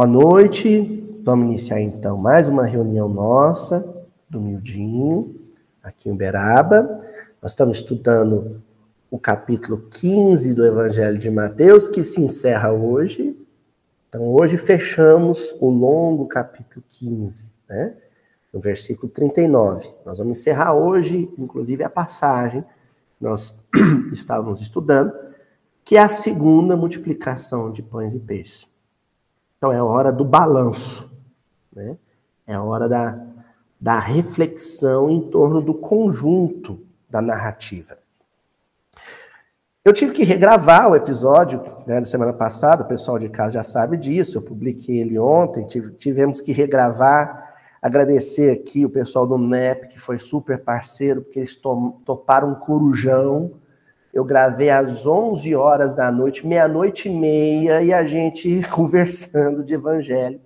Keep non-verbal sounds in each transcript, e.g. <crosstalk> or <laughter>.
Boa noite. Vamos iniciar então mais uma reunião nossa do Mildinho, aqui em Uberaba. Nós estamos estudando o capítulo 15 do Evangelho de Mateus, que se encerra hoje. Então, hoje fechamos o longo capítulo 15, né? No versículo 39. Nós vamos encerrar hoje, inclusive, a passagem que nós <clears throat> estávamos estudando, que é a segunda multiplicação de pães e peixes. Então, é hora do balanço, né? É hora da, da reflexão em torno do conjunto da narrativa. Eu tive que regravar o episódio né, da semana passada, o pessoal de casa já sabe disso, eu publiquei ele ontem, tivemos que regravar, agradecer aqui o pessoal do NEP, que foi super parceiro, porque eles toparam um corujão, eu gravei às 11 horas da noite, meia-noite e meia, e a gente <laughs> conversando de evangelho,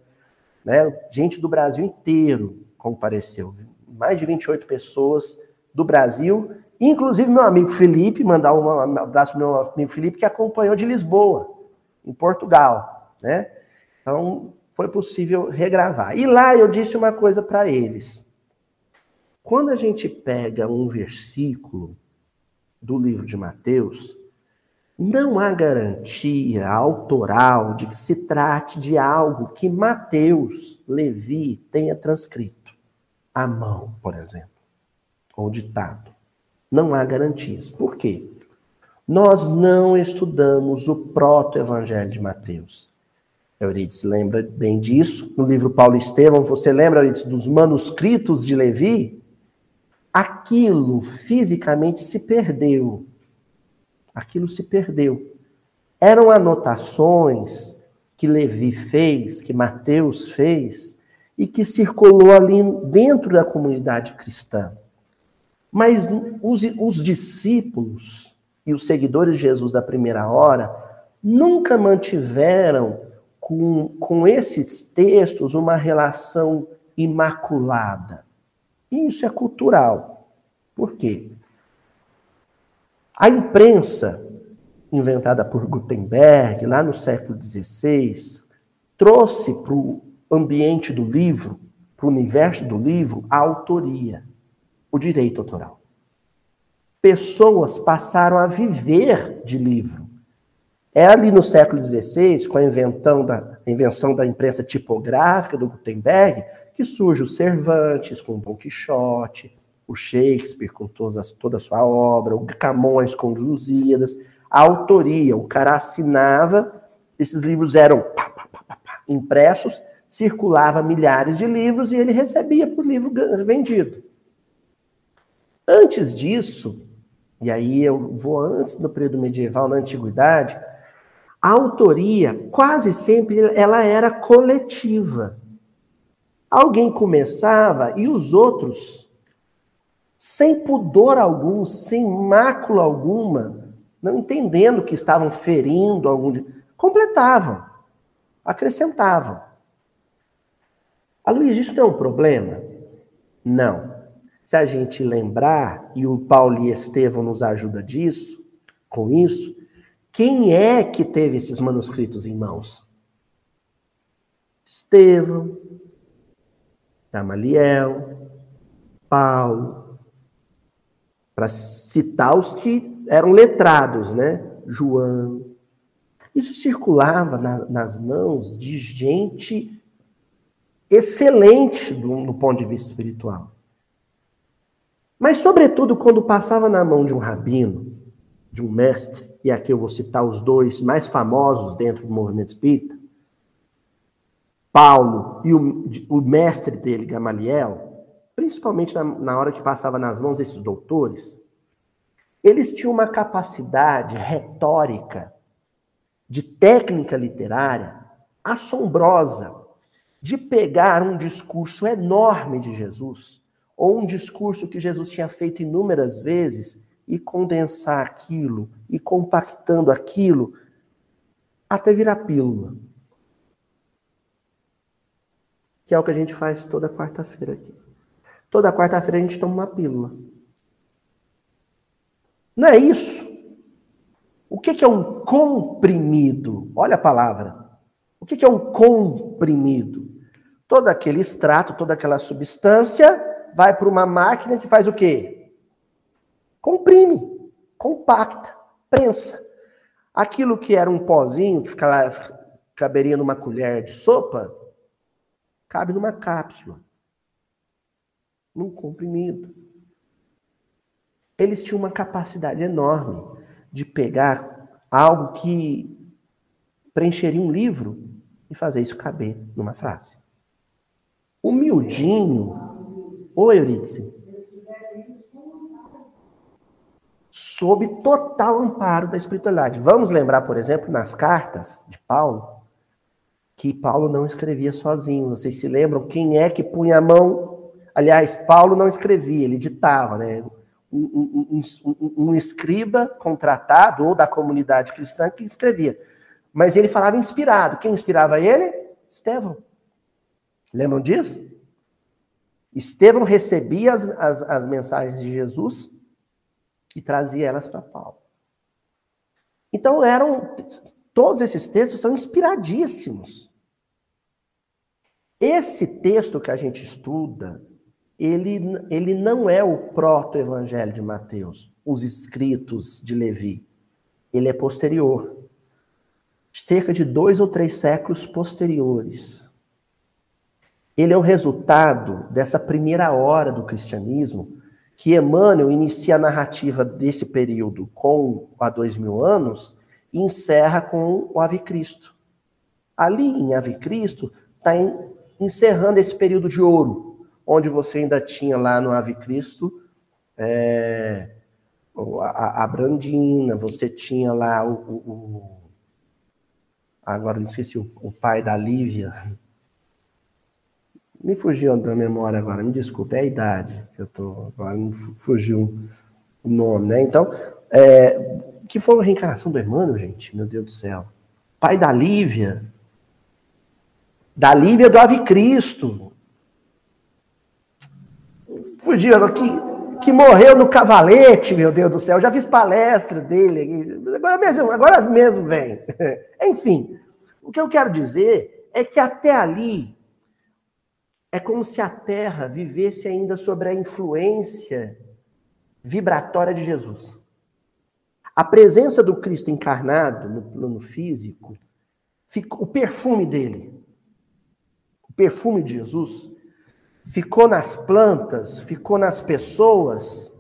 né? gente do Brasil inteiro compareceu, mais de 28 pessoas do Brasil, Inclusive, meu amigo Felipe, mandar um abraço para meu amigo Felipe, que acompanhou de Lisboa, em Portugal. Né? Então, foi possível regravar. E lá eu disse uma coisa para eles. Quando a gente pega um versículo do livro de Mateus, não há garantia autoral de que se trate de algo que Mateus, Levi, tenha transcrito à mão, por exemplo, ou ditado. Não há garantias. Por quê? Nós não estudamos o proto-evangelho de Mateus. Euridice lembra bem disso. No livro Paulo Estevão, você lembra, Euridice, dos manuscritos de Levi? Aquilo fisicamente se perdeu. Aquilo se perdeu. Eram anotações que Levi fez, que Mateus fez, e que circulou ali dentro da comunidade cristã. Mas os, os discípulos e os seguidores de Jesus da primeira hora nunca mantiveram com, com esses textos uma relação imaculada. Isso é cultural. Por quê? A imprensa, inventada por Gutenberg, lá no século XVI, trouxe para o ambiente do livro, para o universo do livro, a autoria o direito autoral. Pessoas passaram a viver de livro. É ali no século XVI, com a da, a invenção da imprensa tipográfica do Gutenberg, que surge o Cervantes com o Don Quixote, o Shakespeare com toda a, toda a sua obra, o Camões com os Lusíadas, a autoria, o cara assinava, esses livros eram pá, pá, pá, impressos, circulava milhares de livros e ele recebia por livro vendido. Antes disso, e aí eu vou antes do período medieval, na antiguidade, a autoria quase sempre ela era coletiva. Alguém começava e os outros, sem pudor algum, sem mácula alguma, não entendendo que estavam ferindo algum, completavam, acrescentavam. A Luiz, isso não é um problema? Não. Se a gente lembrar, e o Paulo e Estevão nos ajuda disso, com isso, quem é que teve esses manuscritos em mãos? Estevão, Gamaliel, Paulo, para citar os que eram letrados, né? João. Isso circulava na, nas mãos de gente excelente do, do ponto de vista espiritual. Mas, sobretudo, quando passava na mão de um rabino, de um mestre, e aqui eu vou citar os dois mais famosos dentro do movimento espírita, Paulo e o, o mestre dele, Gamaliel, principalmente na, na hora que passava nas mãos desses doutores, eles tinham uma capacidade retórica, de técnica literária assombrosa, de pegar um discurso enorme de Jesus ou um discurso que Jesus tinha feito inúmeras vezes e condensar aquilo e compactando aquilo até virar pílula. Que é o que a gente faz toda quarta-feira aqui. Toda quarta-feira a gente toma uma pílula. Não é isso? O que é um comprimido? Olha a palavra. O que é um comprimido? Todo aquele extrato, toda aquela substância vai para uma máquina que faz o quê? Comprime, compacta, prensa. Aquilo que era um pozinho, que fica lá, caberia numa colher de sopa, cabe numa cápsula, num comprimido. Eles tinham uma capacidade enorme de pegar algo que preencheria um livro e fazer isso caber numa frase. Humildinho. Oi, Eurídice. Sob total amparo da espiritualidade. Vamos lembrar, por exemplo, nas cartas de Paulo, que Paulo não escrevia sozinho. Vocês se lembram quem é que punha a mão? Aliás, Paulo não escrevia, ele ditava, né? Um, um, um, um escriba contratado ou da comunidade cristã que escrevia. Mas ele falava inspirado. Quem inspirava ele? Estevão. Lembram disso? Estevão recebia as, as, as mensagens de Jesus e trazia elas para Paulo. Então eram todos esses textos são inspiradíssimos. Esse texto que a gente estuda, ele, ele não é o proto-evangelho de Mateus, os escritos de Levi. Ele é posterior cerca de dois ou três séculos posteriores. Ele é o resultado dessa primeira hora do cristianismo, que Emmanuel inicia a narrativa desse período com há dois mil anos e encerra com o Ave Cristo. Ali em Ave Cristo está encerrando esse período de ouro, onde você ainda tinha lá no Ave Cristo é, a, a, Brandina, você tinha lá o, o Agora não esqueci o, o pai da Lívia. Me fugiu da memória agora, me desculpe, é a idade que eu tô. Agora me fugiu o nome, né? Então, é, que foi a reencarnação do Emmanuel, gente? Meu Deus do céu. Pai da Lívia. Da Lívia do Ave Cristo. Fugiu agora que, que morreu no cavalete, meu Deus do céu. Eu já fiz palestra dele. Agora mesmo, agora mesmo vem. <laughs> Enfim, o que eu quero dizer é que até ali é como se a Terra vivesse ainda sobre a influência vibratória de Jesus. A presença do Cristo encarnado no plano físico, o perfume dele, o perfume de Jesus, ficou nas plantas, ficou nas pessoas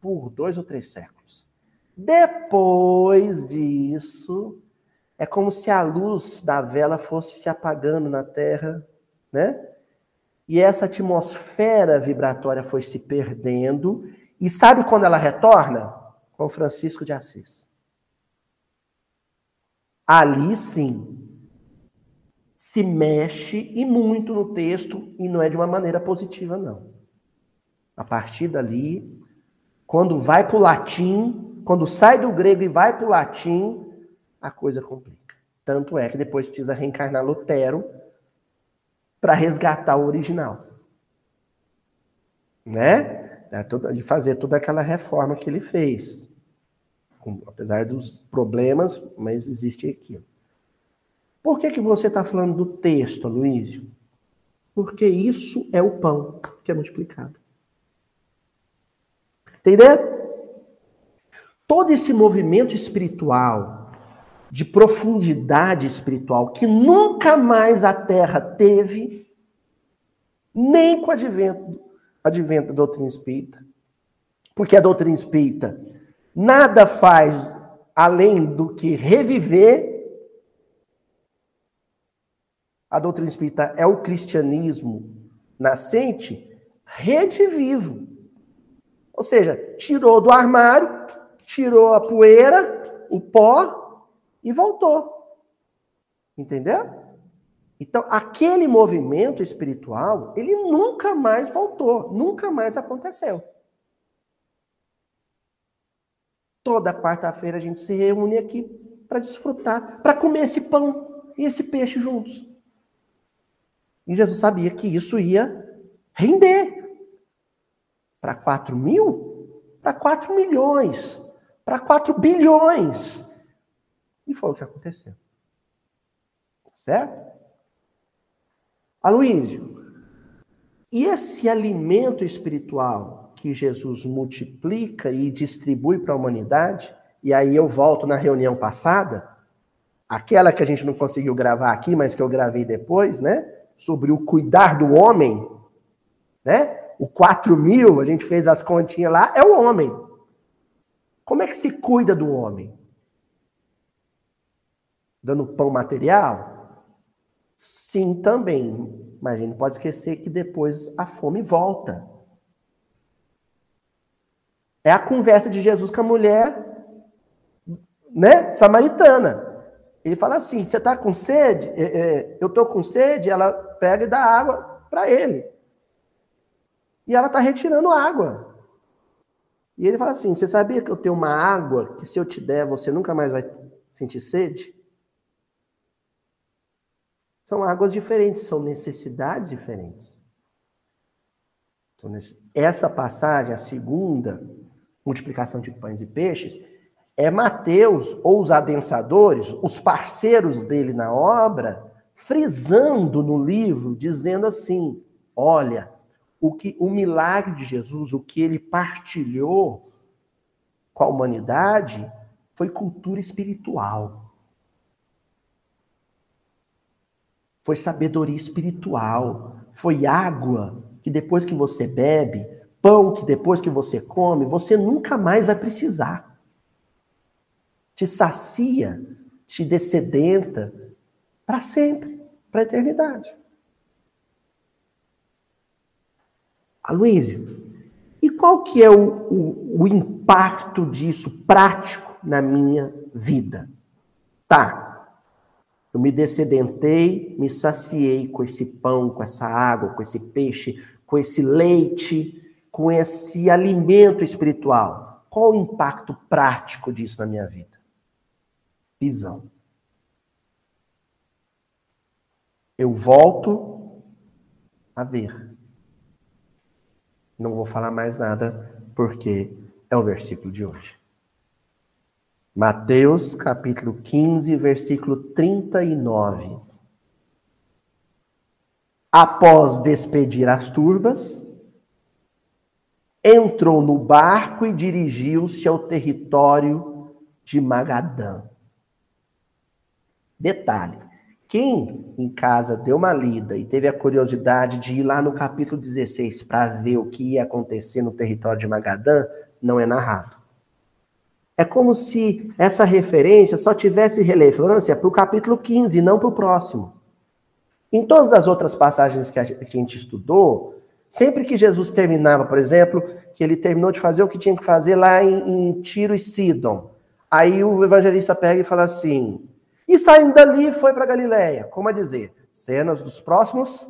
por dois ou três séculos. Depois disso, é como se a luz da vela fosse se apagando na Terra, né? E essa atmosfera vibratória foi se perdendo. E sabe quando ela retorna? Com Francisco de Assis. Ali sim se mexe e muito no texto e não é de uma maneira positiva não. A partir dali, quando vai para o latim, quando sai do grego e vai para o latim, a coisa complica. Tanto é que depois precisa reencarnar Lutero para resgatar o original. Né? De fazer toda aquela reforma que ele fez. Apesar dos problemas, mas existe aquilo. Por que, que você está falando do texto, Luiz? Porque isso é o pão que é multiplicado. Entendeu? Todo esse movimento espiritual de profundidade espiritual que nunca mais a Terra teve, nem com o advento, advento da doutrina espírita. Porque a doutrina espírita nada faz além do que reviver. A doutrina espírita é o cristianismo nascente redivivo. Ou seja, tirou do armário, tirou a poeira, o pó, e voltou. Entendeu? Então, aquele movimento espiritual, ele nunca mais voltou, nunca mais aconteceu. Toda quarta-feira a gente se reúne aqui para desfrutar, para comer esse pão e esse peixe juntos. E Jesus sabia que isso ia render. Para 4 mil? Para 4 milhões. Para 4 bilhões. E foi o que aconteceu. Certo? Aloísio, e esse alimento espiritual que Jesus multiplica e distribui para a humanidade, e aí eu volto na reunião passada, aquela que a gente não conseguiu gravar aqui, mas que eu gravei depois, né? Sobre o cuidar do homem, né? O 4 mil, a gente fez as continhas lá, é o homem. Como é que se cuida do homem? Dando pão material? Sim, também. Mas a gente não pode esquecer que depois a fome volta. É a conversa de Jesus com a mulher, né, samaritana. Ele fala assim: você está com sede? É, é, eu estou com sede. Ela pega e dá água para ele. E ela está retirando água. E ele fala assim: você sabia que eu tenho uma água que se eu te der você nunca mais vai sentir sede? São águas diferentes, são necessidades diferentes. Essa passagem, a segunda, multiplicação de pães e peixes, é Mateus, ou os adensadores, os parceiros dele na obra, frisando no livro, dizendo assim: olha, o que o milagre de Jesus, o que ele partilhou com a humanidade, foi cultura espiritual. Foi sabedoria espiritual, foi água que depois que você bebe, pão que depois que você come, você nunca mais vai precisar te sacia, te descedenta para sempre, para a eternidade. Aloysio, e qual que é o, o, o impacto disso prático na minha vida? Tá, eu me descedentei, me saciei com esse pão, com essa água, com esse peixe, com esse leite, com esse alimento espiritual. Qual o impacto prático disso na minha vida? visão. Eu volto a ver. Não vou falar mais nada, porque é o versículo de hoje. Mateus capítulo 15, versículo 39. Após despedir as turbas, entrou no barco e dirigiu-se ao território de Magadã. Detalhe: quem em casa deu uma lida e teve a curiosidade de ir lá no capítulo 16 para ver o que ia acontecer no território de Magadã, não é narrado. É como se essa referência só tivesse relevância para o capítulo 15 e não para o próximo. Em todas as outras passagens que a gente estudou, sempre que Jesus terminava, por exemplo, que ele terminou de fazer o que tinha que fazer lá em, em Tiro e Sidon, aí o evangelista pega e fala assim: e saindo dali foi para Galiléia. Como a dizer, cenas dos próximos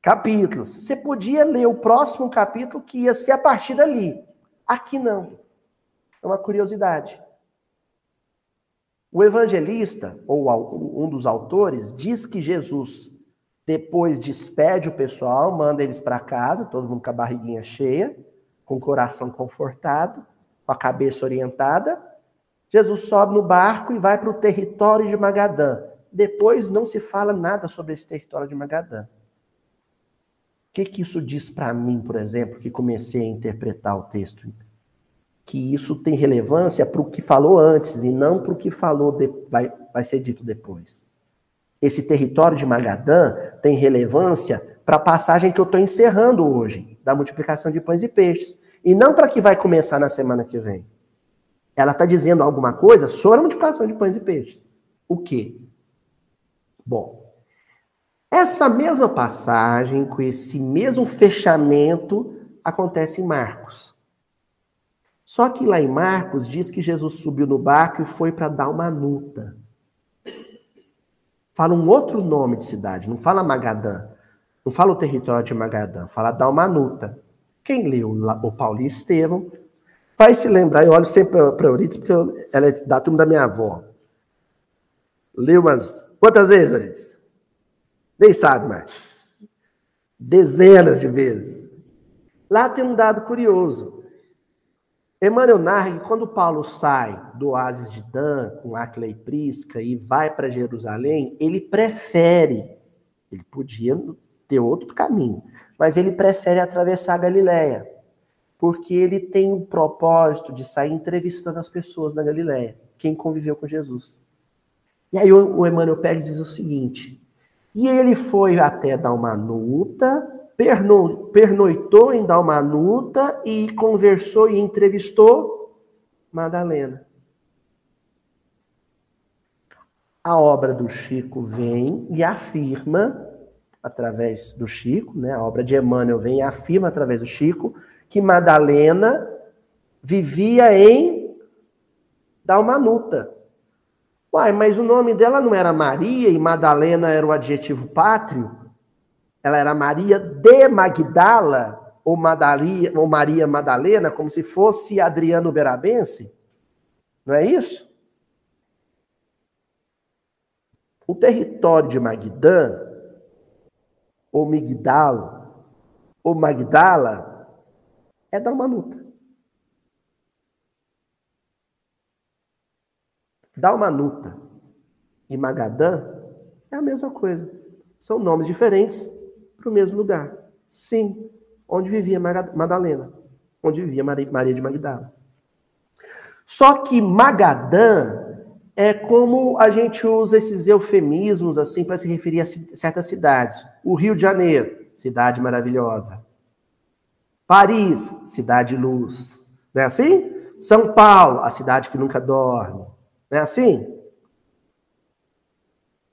capítulos. Você podia ler o próximo capítulo que ia ser a partir dali. Aqui não. É uma curiosidade. O evangelista, ou um dos autores, diz que Jesus depois despede o pessoal, manda eles para casa, todo mundo com a barriguinha cheia, com o coração confortado, com a cabeça orientada, Jesus sobe no barco e vai para o território de Magadã. Depois não se fala nada sobre esse território de Magadã. O que, que isso diz para mim, por exemplo, que comecei a interpretar o texto? Que isso tem relevância para o que falou antes e não para o que falou de, vai, vai ser dito depois. Esse território de Magadã tem relevância para a passagem que eu estou encerrando hoje, da multiplicação de pães e peixes. E não para que vai começar na semana que vem. Ela está dizendo alguma coisa sobre a multiplicação de pães e peixes. O quê? Bom, essa mesma passagem, com esse mesmo fechamento, acontece em Marcos. Só que lá em Marcos diz que Jesus subiu no barco e foi para Dalmanuta. Fala um outro nome de cidade, não fala Magadã, não fala o território de Magadã, fala Dalmanuta. Quem leu o Paulo e Estevão Vai se lembrar, eu olho sempre para Euridice, porque ela é da turma da minha avó. Leu umas. Quantas vezes, Euridice? Nem sabe mais. Dezenas de vezes. Lá tem um dado curioso. Emmanuel que quando Paulo sai do oásis de Dan com Acla e Prisca e vai para Jerusalém, ele prefere Ele podia ter outro caminho, mas ele prefere atravessar a Galileia, porque ele tem o propósito de sair entrevistando as pessoas na Galileia, quem conviveu com Jesus. E aí o, o Emmanuel Pérez diz o seguinte: e ele foi até Dalmanuta, perno, pernoitou em Dalmanuta e conversou e entrevistou Madalena. A obra do Chico vem e afirma, através do Chico, né? a obra de Emmanuel vem e afirma através do Chico, que Madalena vivia em Dalmanuta. Uai, mas o nome dela não era Maria e Madalena era o adjetivo pátrio? Ela era Maria de Magdala ou, Madalia, ou Maria Madalena, como se fosse Adriano Berabense? Não é isso? O território de Magdã, ou Migdalo, ou Magdala, é da Manuta. Dalmanuta e Magadã é a mesma coisa. São nomes diferentes para o mesmo lugar. Sim, onde vivia Madalena, onde vivia Maria de Magdala. Só que Magadã é como a gente usa esses eufemismos assim para se referir a certas cidades. O Rio de Janeiro, cidade maravilhosa. Paris, cidade luz. Não é assim? São Paulo, a cidade que nunca dorme. Não é assim?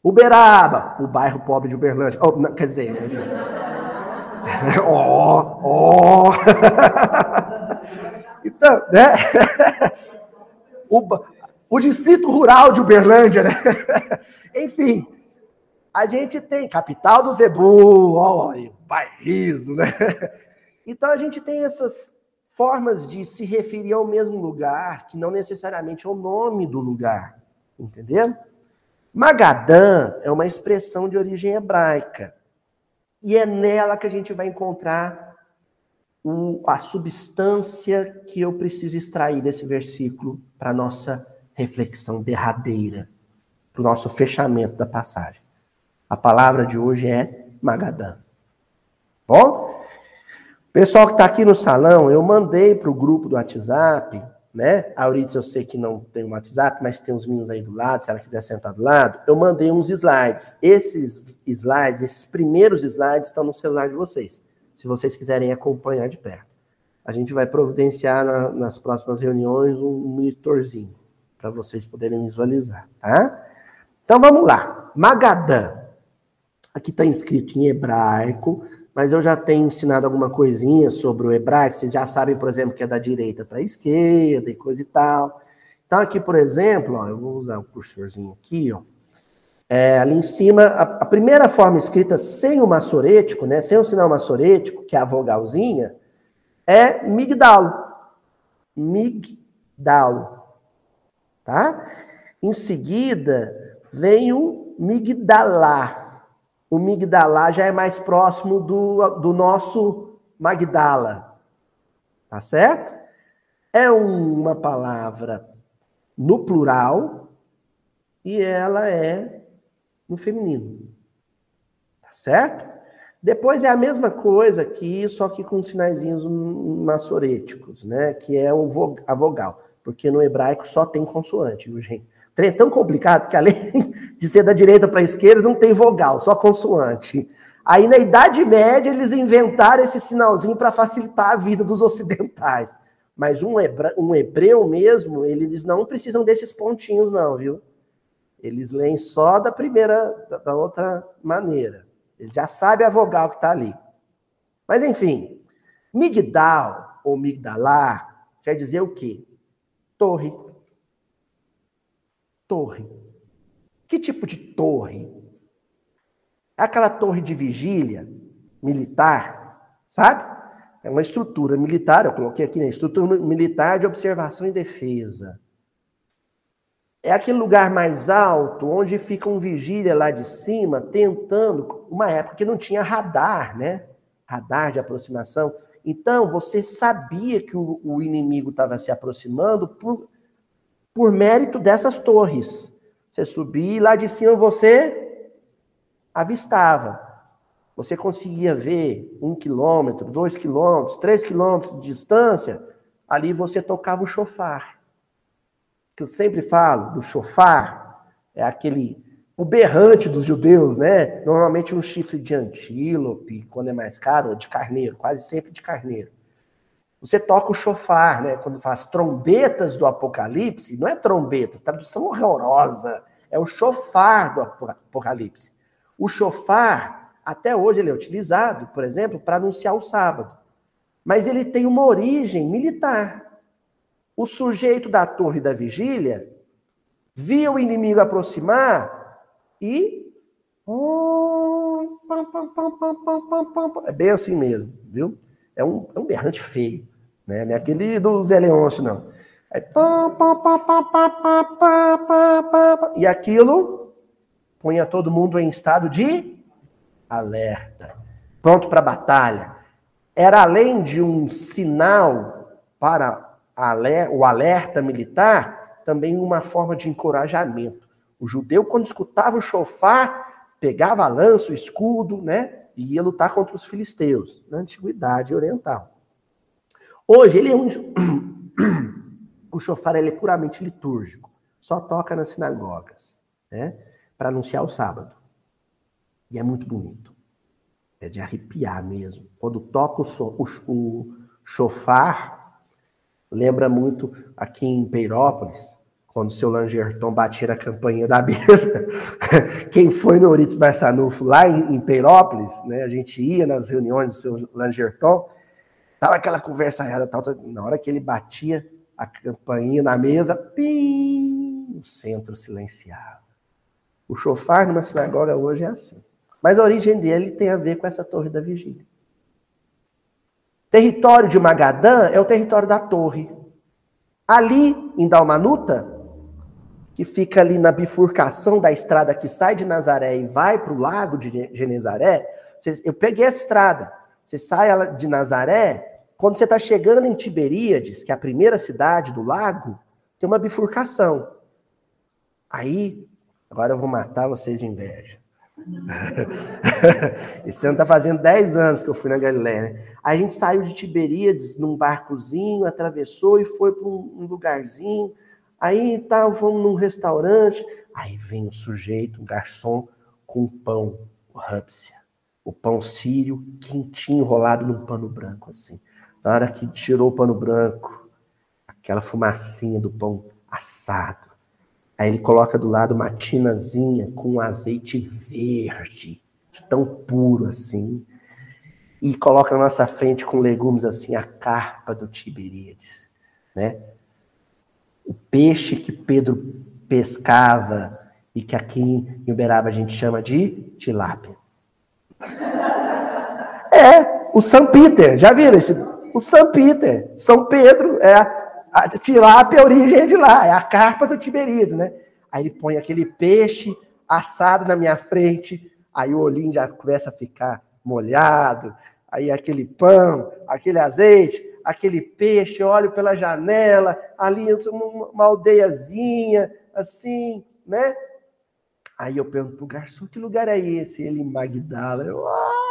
Uberaba, o bairro pobre de Uberlândia. Oh, não, quer dizer. Ó, ó. <laughs> então, né? <laughs> O, o distrito rural de Uberlândia, né? <laughs> Enfim, a gente tem capital do Zebu, ó, bairrismo, né? Então a gente tem essas formas de se referir ao mesmo lugar, que não necessariamente é o nome do lugar, entendeu? Magadã é uma expressão de origem hebraica. E é nela que a gente vai encontrar o, a substância que eu preciso extrair desse versículo para nossa reflexão derradeira, para o nosso fechamento da passagem. A palavra de hoje é Magadã. Bom? Pessoal que está aqui no salão, eu mandei para o grupo do WhatsApp, né? A Euridice eu sei que não tem o WhatsApp, mas tem uns meninos aí do lado, se ela quiser sentar do lado. Eu mandei uns slides. Esses slides, esses primeiros slides estão no celular de vocês, se vocês quiserem acompanhar de perto. A gente vai providenciar na, nas próximas reuniões um monitorzinho para vocês poderem visualizar, tá? Então vamos lá. Magadã. Aqui está escrito em hebraico, mas eu já tenho ensinado alguma coisinha sobre o hebraico, vocês já sabem, por exemplo, que é da direita para a esquerda e coisa e tal. Então, aqui, por exemplo, ó, eu vou usar o cursorzinho aqui, ó. É, ali em cima, a, a, primeira forma escrita sem o maçorético, né, sem o sinal maçorético, que é a vogalzinha, é migdalo. Migdalo. Tá? Em seguida, vem o migdalá. O Migdalá já é mais próximo do, do nosso Magdala. Tá certo? É uma palavra no plural e ela é no feminino. Tá certo? Depois é a mesma coisa aqui, só que com sinaizinhos maçoréticos, né? Que é a vogal. Porque no hebraico só tem consoante, viu, gente? Trem é tão complicado que além <laughs> de ser da direita para a esquerda, não tem vogal, só consoante. Aí na Idade Média eles inventaram esse sinalzinho para facilitar a vida dos <laughs> ocidentais. Mas um, hebra, um hebreu mesmo, eles não precisam desses pontinhos, não, viu? Eles leem só da primeira, da, outra maneira. Eles já sabem a vogal que está ali. Mas enfim, migdal ou migdalá quer dizer o quê? Torre torre. Que tipo de torre? É aquela torre de vigília militar, sabe? É uma estrutura militar, eu coloquei aqui, né? Estrutura militar de observação e defesa. É aquele lugar mais alto onde fica um vigília lá de cima tentando, uma época que não tinha radar, né? Radar de aproximação. Então, você sabia que o, o inimigo estava se aproximando por, por mérito dessas torres. Você subia e lá de cima você avistava. você conseguia ver um quilômetro, dois quilômetros, três quilômetros de distância, ali você tocava o chofar. Que eu sempre falo do chofar, é aquele o berrante dos judeus, né? Normalmente um chifre de antílope, quando é mais caro, ou de carneiro, quase sempre de carneiro. Você toca o chofar, né? Quando faz trombetas do Apocalipse, não é trombetas, tradução horrorosa, é o chofar do Apocalipse. O chofar, até hoje, ele é utilizado, por exemplo, para anunciar o sábado. Mas ele tem uma origem militar. O sujeito da torre da vigília via o inimigo aproximar e. É bem assim mesmo, viu? É um, é um berrante feio, né? Não é aquele do Zé Leôncio, não. Aí, e aquilo punha todo mundo em estado de alerta, pronto para batalha. Era além de um sinal para o alerta militar, também uma forma de encorajamento. O judeu, quando escutava o chofar, pegava a lança, o escudo, né? E ia lutar contra os filisteus, na antiguidade oriental. Hoje, ele é um. <clears throat> o chofar ele é puramente litúrgico, só toca nas sinagogas, né? Para anunciar o sábado. E é muito bonito. É de arrepiar mesmo. Quando toca o, so, o, o chofar, lembra muito aqui em Peirópolis, quando o seu Langerton batia na campainha da mesa. <laughs> Quem foi no Euritos Barçanufo lá em, em Peirópolis, né? A gente ia nas reuniões do seu Langerton, tava aquela conversa errada, tal, tal, na hora que ele batia a campainha na mesa, pim, o centro silenciava. O chofar numa sinagoga hoje é assim. Mas a origem dele tem a ver com essa torre da vigília. Território de Magadã é o território da torre. Ali, em Dalmanuta, que fica ali na bifurcação da estrada que sai de Nazaré e vai para o lago de Genezaré, eu peguei essa estrada. Você sai de Nazaré, quando você está chegando em Tiberíades, que é a primeira cidade do lago, tem uma bifurcação. Aí, agora eu vou matar vocês de inveja. <laughs> Esse ano está fazendo 10 anos que eu fui na Galiléia. Né? A gente saiu de Tiberíades num barcozinho, atravessou e foi para um lugarzinho Aí tá, vamos num restaurante, aí vem o sujeito, um garçom, com pão, o hubsia, o pão sírio, quentinho, enrolado num pano branco, assim. Na hora que tirou o pano branco, aquela fumacinha do pão assado. Aí ele coloca do lado uma tinazinha com azeite verde, tão puro assim. E coloca na nossa frente com legumes assim, a carpa do Tiberíades, né? O peixe que Pedro pescava e que aqui em Uberaba a gente chama de tilápia. <laughs> É, o São Peter, já viram esse? O São Peter, São Pedro, é a, a tilápia, a origem é de lá, é a carpa do Tiberíades, né? Aí ele põe aquele peixe assado na minha frente, aí o olhinho já começa a ficar molhado, aí aquele pão, aquele azeite, aquele peixe, olho pela janela, ali uma aldeiazinha, assim, né? Aí eu pergunto pro garçom, que lugar é esse? Ele em Magdala. Eu, ah!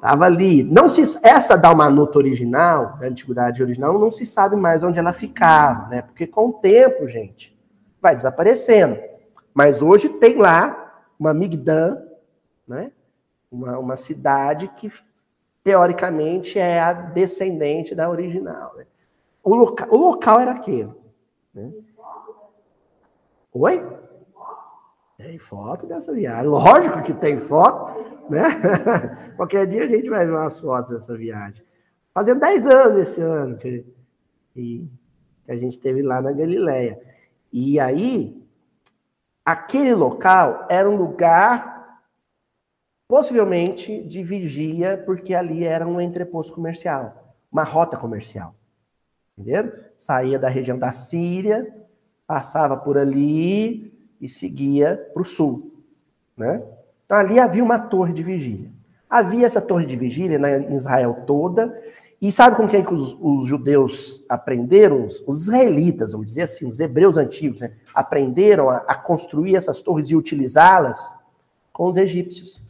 Tava ali. Não se, essa Dalmanuta original, da antiguidade original, não se sabe mais onde ela ficava, né? Porque com o tempo, gente, vai desaparecendo. Mas hoje tem lá uma Migdan né? Uma, uma cidade que, teoricamente, é a descendente da original. Né? O, loca, o local era aquele. Né? Oi? Tem foto dessa viagem. Lógico que tem foto, né? <laughs> Qualquer dia a gente vai ver umas fotos dessa viagem. Fazendo 10 anos esse ano que, que a gente teve lá na Galileia. E aí, aquele local era um lugar Possivelmente de vigia, porque ali era um entreposto comercial, uma rota comercial. Entenderam? Saía da região da Síria, passava por ali e seguia para o sul. Né? Então ali havia uma torre de vigília. Havia essa torre de vigília na Israel toda, E sabe com quem que os, os judeus aprenderam? Os israelitas, vamos dizer assim, os hebreus antigos, né? aprenderam a, a construir essas torres e utilizá-las com os egípcios.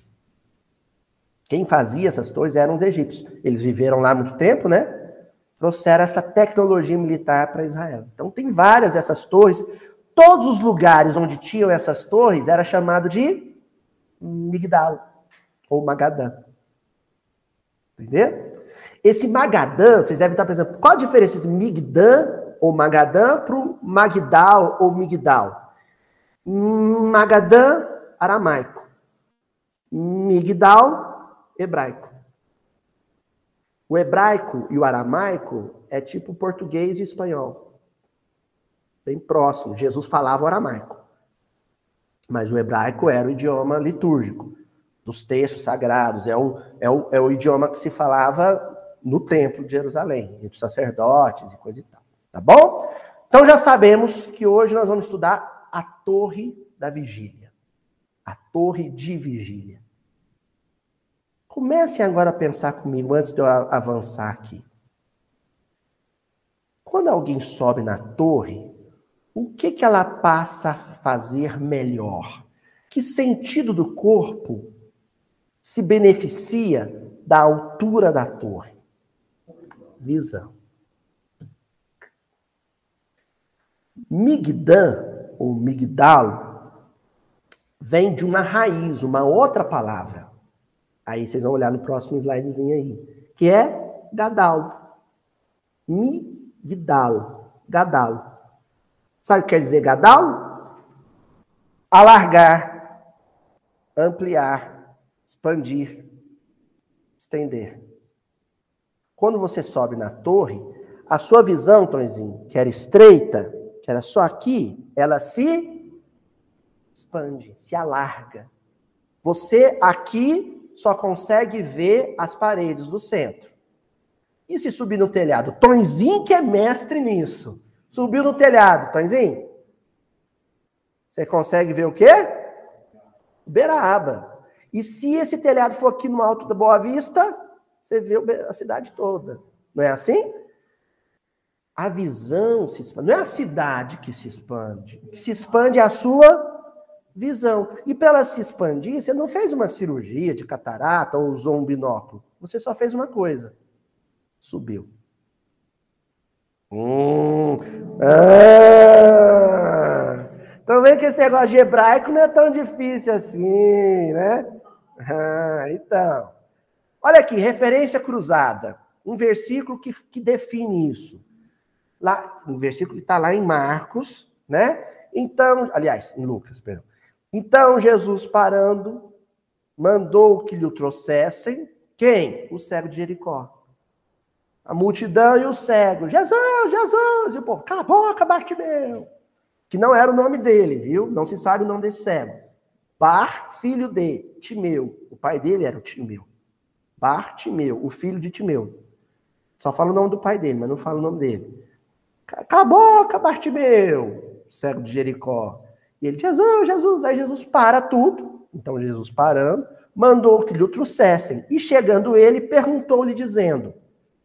Quem fazia essas torres eram os egípcios. Eles viveram lá muito tempo, né? Trouxeram essa tecnologia militar para Israel. Então tem várias dessas torres. Todos os lugares onde tinham essas torres era chamado de Migdal ou Magadã. Entendeu? Esse Magadã, vocês devem estar pensando, qual a diferença entre Migdã ou Magadã para o Magdal ou Migdal? Magadã, aramaico. Migdal, hebraico. O hebraico e o aramaico é tipo português e espanhol. Bem próximo. Jesus falava o aramaico. Mas o hebraico era o idioma litúrgico, dos textos sagrados. É o, é o, é o idioma que se falava no templo de Jerusalém, entre os sacerdotes e coisa e tal. Tá bom? Então já sabemos que hoje nós vamos estudar a torre da vigília. A torre de vigília. Comecem agora a pensar comigo antes de eu avançar aqui. Quando alguém sobe na torre, o que, que ela passa a fazer melhor? Que sentido do corpo se beneficia da altura da torre? visão. Migdan, ou migdal, vem de uma raiz, uma outra palavra. Aí vocês vão olhar no próximo slidezinho aí, que é gadal. Migdal, gadal. Sabe o que quer dizer gadal? Alargar, ampliar, expandir, estender. Quando você sobe na torre, a sua visão, Tonzinho, que era estreita, que era só aqui, ela se expande, se alarga. Você aqui só consegue ver as paredes do centro. E se subir no telhado? Tonzinho que é mestre nisso. Subiu no telhado, Tonzinho. Você consegue ver o quê? Beraba. E se esse telhado for aqui no alto da Boa Vista, você vê a cidade toda. Não é assim? A visão se expande. Não é a cidade que se expande. O que se expande é a sua visão. E para ela se expandir, você não fez uma cirurgia de catarata ou usou um binóculo. Você só fez uma coisa: subiu. Hum, ah, então vem que esse negócio de hebraico não é tão difícil assim, né? Ah, então. Olha aqui, referência cruzada. Um versículo que, que define isso. Lá, um versículo que está lá em Marcos, né? Então, aliás, em Lucas, perdão. Então Jesus parando, mandou que lhe trouxessem quem? O cego de Jericó. A multidão e o cego. Jesus, Jesus! E o povo, cala a boca, Bartimeu! Que não era o nome dele, viu? Não se sabe o nome desse cego. Bar, filho de Timeu. O pai dele era o Timeu. Bartimeu, o filho de Timeu. Só fala o nome do pai dele, mas não fala o nome dele. Cala a boca, Bartimeu, cego de Jericó. E ele, Jesus, Jesus. Aí Jesus para tudo. Então Jesus parando, mandou que lhe trouxessem. E chegando ele, perguntou-lhe, dizendo: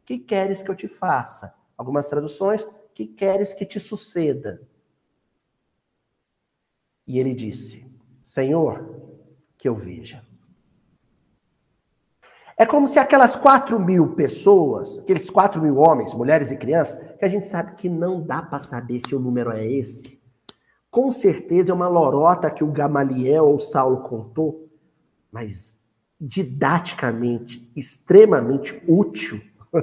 Que queres que eu te faça? Algumas traduções, que queres que te suceda? E ele disse: Senhor, que eu veja. É como se aquelas 4 mil pessoas, aqueles 4 mil homens, mulheres e crianças, que a gente sabe que não dá para saber se o número é esse. Com certeza é uma lorota que o Gamaliel ou Saulo contou, mas didaticamente extremamente útil. <laughs>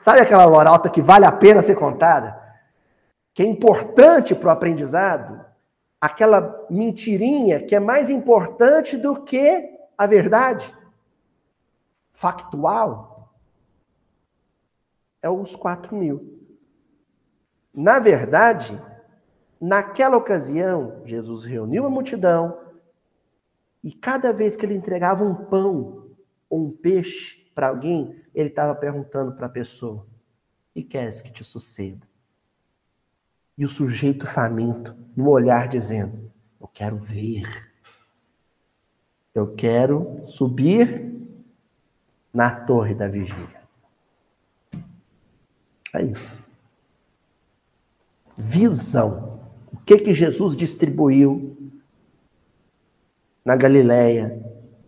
sabe aquela lorota que vale a pena ser contada? Que é importante para o aprendizado? Aquela mentirinha que é mais importante do que a verdade? factual é os 4 mil. Na verdade, naquela ocasião, Jesus reuniu a multidão e cada vez que ele entregava um pão ou um peixe para alguém, ele estava perguntando para a pessoa: E queres que te suceda? E o sujeito faminto, no olhar, dizendo: Eu quero ver. Eu quero subir na torre da vigília. É isso. Visão. O que que Jesus distribuiu na Galileia,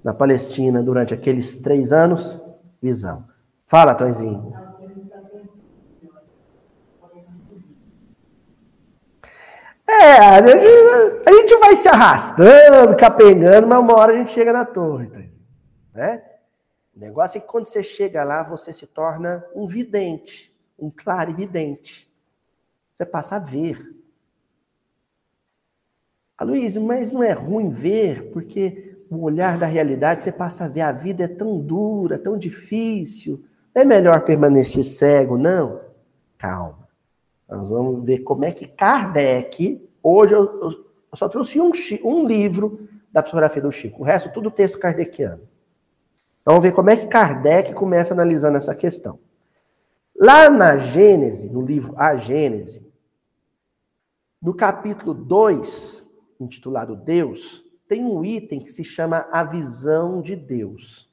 na Palestina, durante aqueles três anos? Visão. Fala, Tonzinho. É, a gente, a gente vai se arrastando, capengando, mas uma hora a gente chega na torre, né? O negócio é que quando você chega lá, você se torna um vidente, um clarividente. Você passa a ver. Aloysio, mas não é ruim ver, porque o olhar da realidade você passa a ver a vida é tão dura, tão difícil. É melhor permanecer cego, não? Calma. Nós vamos ver como é que Kardec, hoje eu, eu só trouxe um, um livro da psicografia do Chico, o resto tudo texto kardeciano. Vamos ver como é que Kardec começa analisando essa questão. Lá na Gênese, no livro A Gênese, no capítulo 2, intitulado Deus, tem um item que se chama a visão de Deus.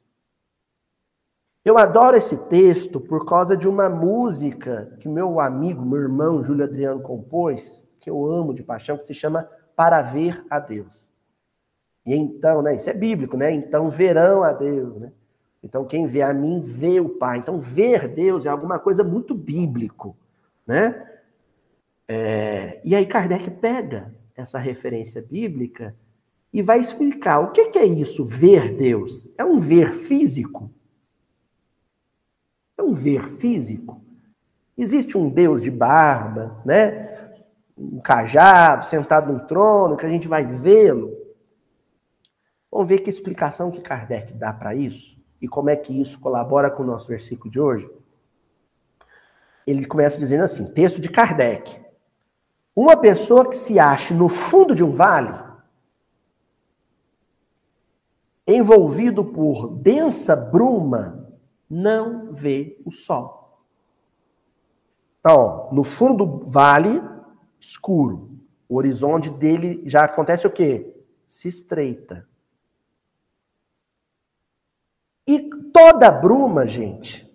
Eu adoro esse texto por causa de uma música que meu amigo, meu irmão Júlio Adriano compôs, que eu amo de paixão, que se chama Para Ver a Deus. E então, né, isso é bíblico, né? Então verão a Deus, né? Então quem vê a mim vê o Pai. Então ver Deus é alguma coisa muito bíblico, né? É, e aí Kardec pega essa referência bíblica e vai explicar o que, é isso, ver Deus. É um ver físico? É um ver físico. Existe um Deus de barba, né? Um cajado, sentado num trono, que a gente vai vê-lo. Vamos ver que explicação que Kardec dá para isso e como é que isso colabora com o nosso versículo de hoje. Ele começa dizendo assim: texto de Kardec. Uma pessoa que se ache no fundo de um vale, envolvido por densa bruma, não vê o sol. Então, ó, no fundo do vale, escuro. O horizonte dele já acontece o quê? Se estreita. E toda bruma, gente,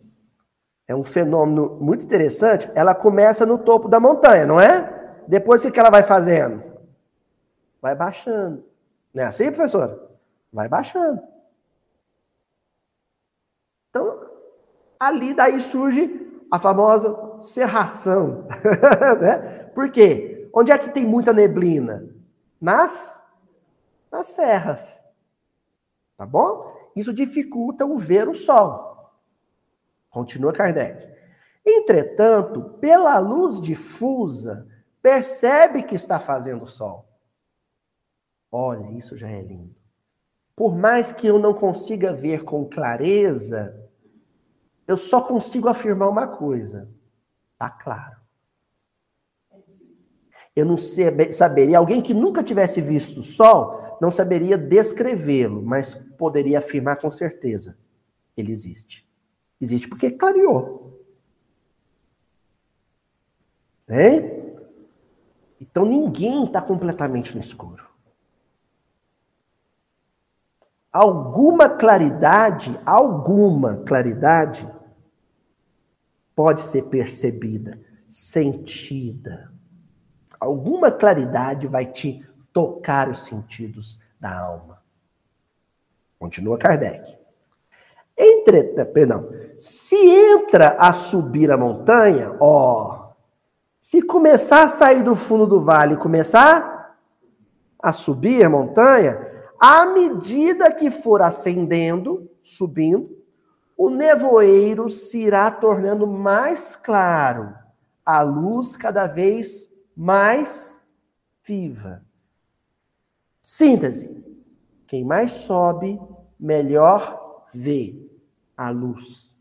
é um fenômeno muito interessante. Ela começa no topo da montanha, não é? Depois o que ela vai fazendo? Vai baixando. Não é assim, professor? Vai baixando. Então, ali daí surge a famosa serração. <laughs> né? Por quê? Onde é que tem muita neblina? Nas, nas serras. Tá bom? Isso dificulta o ver o sol. Continua Kardec. Entretanto, pela luz difusa, percebe que está fazendo sol. Olha, isso já é lindo. Por mais que eu não consiga ver com clareza, eu só consigo afirmar uma coisa. Tá claro. Eu não saberia, alguém que nunca tivesse visto o sol, não saberia descrevê-lo, mas poderia afirmar com certeza. Ele existe. Existe porque clareou. Hein? Então ninguém está completamente no escuro. Alguma claridade, alguma claridade pode ser percebida, sentida. Alguma claridade vai te tocar os sentidos da alma. Continua Kardec. Entretanto, perdão, se entra a subir a montanha, ó, se começar a sair do fundo do vale e começar a subir a montanha, à medida que for ascendendo, subindo, o nevoeiro se irá tornando mais claro, a luz cada vez mais viva. Síntese: quem mais sobe, melhor vê a luz.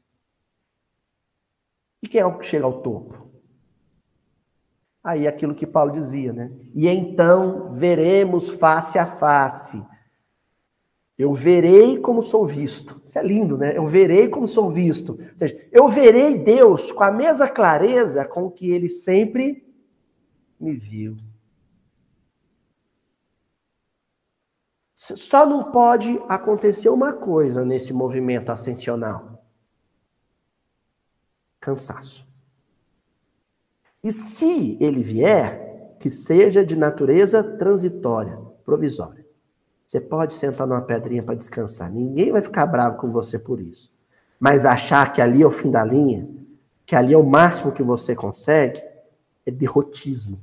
E quem é o que chega ao topo? Aí aquilo que Paulo dizia, né? E então veremos face a face eu verei como sou visto. Isso é lindo, né? Eu verei como sou visto. Ou seja, eu verei Deus com a mesma clareza com que ele sempre me viu. Só não pode acontecer uma coisa nesse movimento ascensional: cansaço. E se ele vier, que seja de natureza transitória, provisória. Você pode sentar numa pedrinha para descansar. Ninguém vai ficar bravo com você por isso. Mas achar que ali é o fim da linha, que ali é o máximo que você consegue, é derrotismo.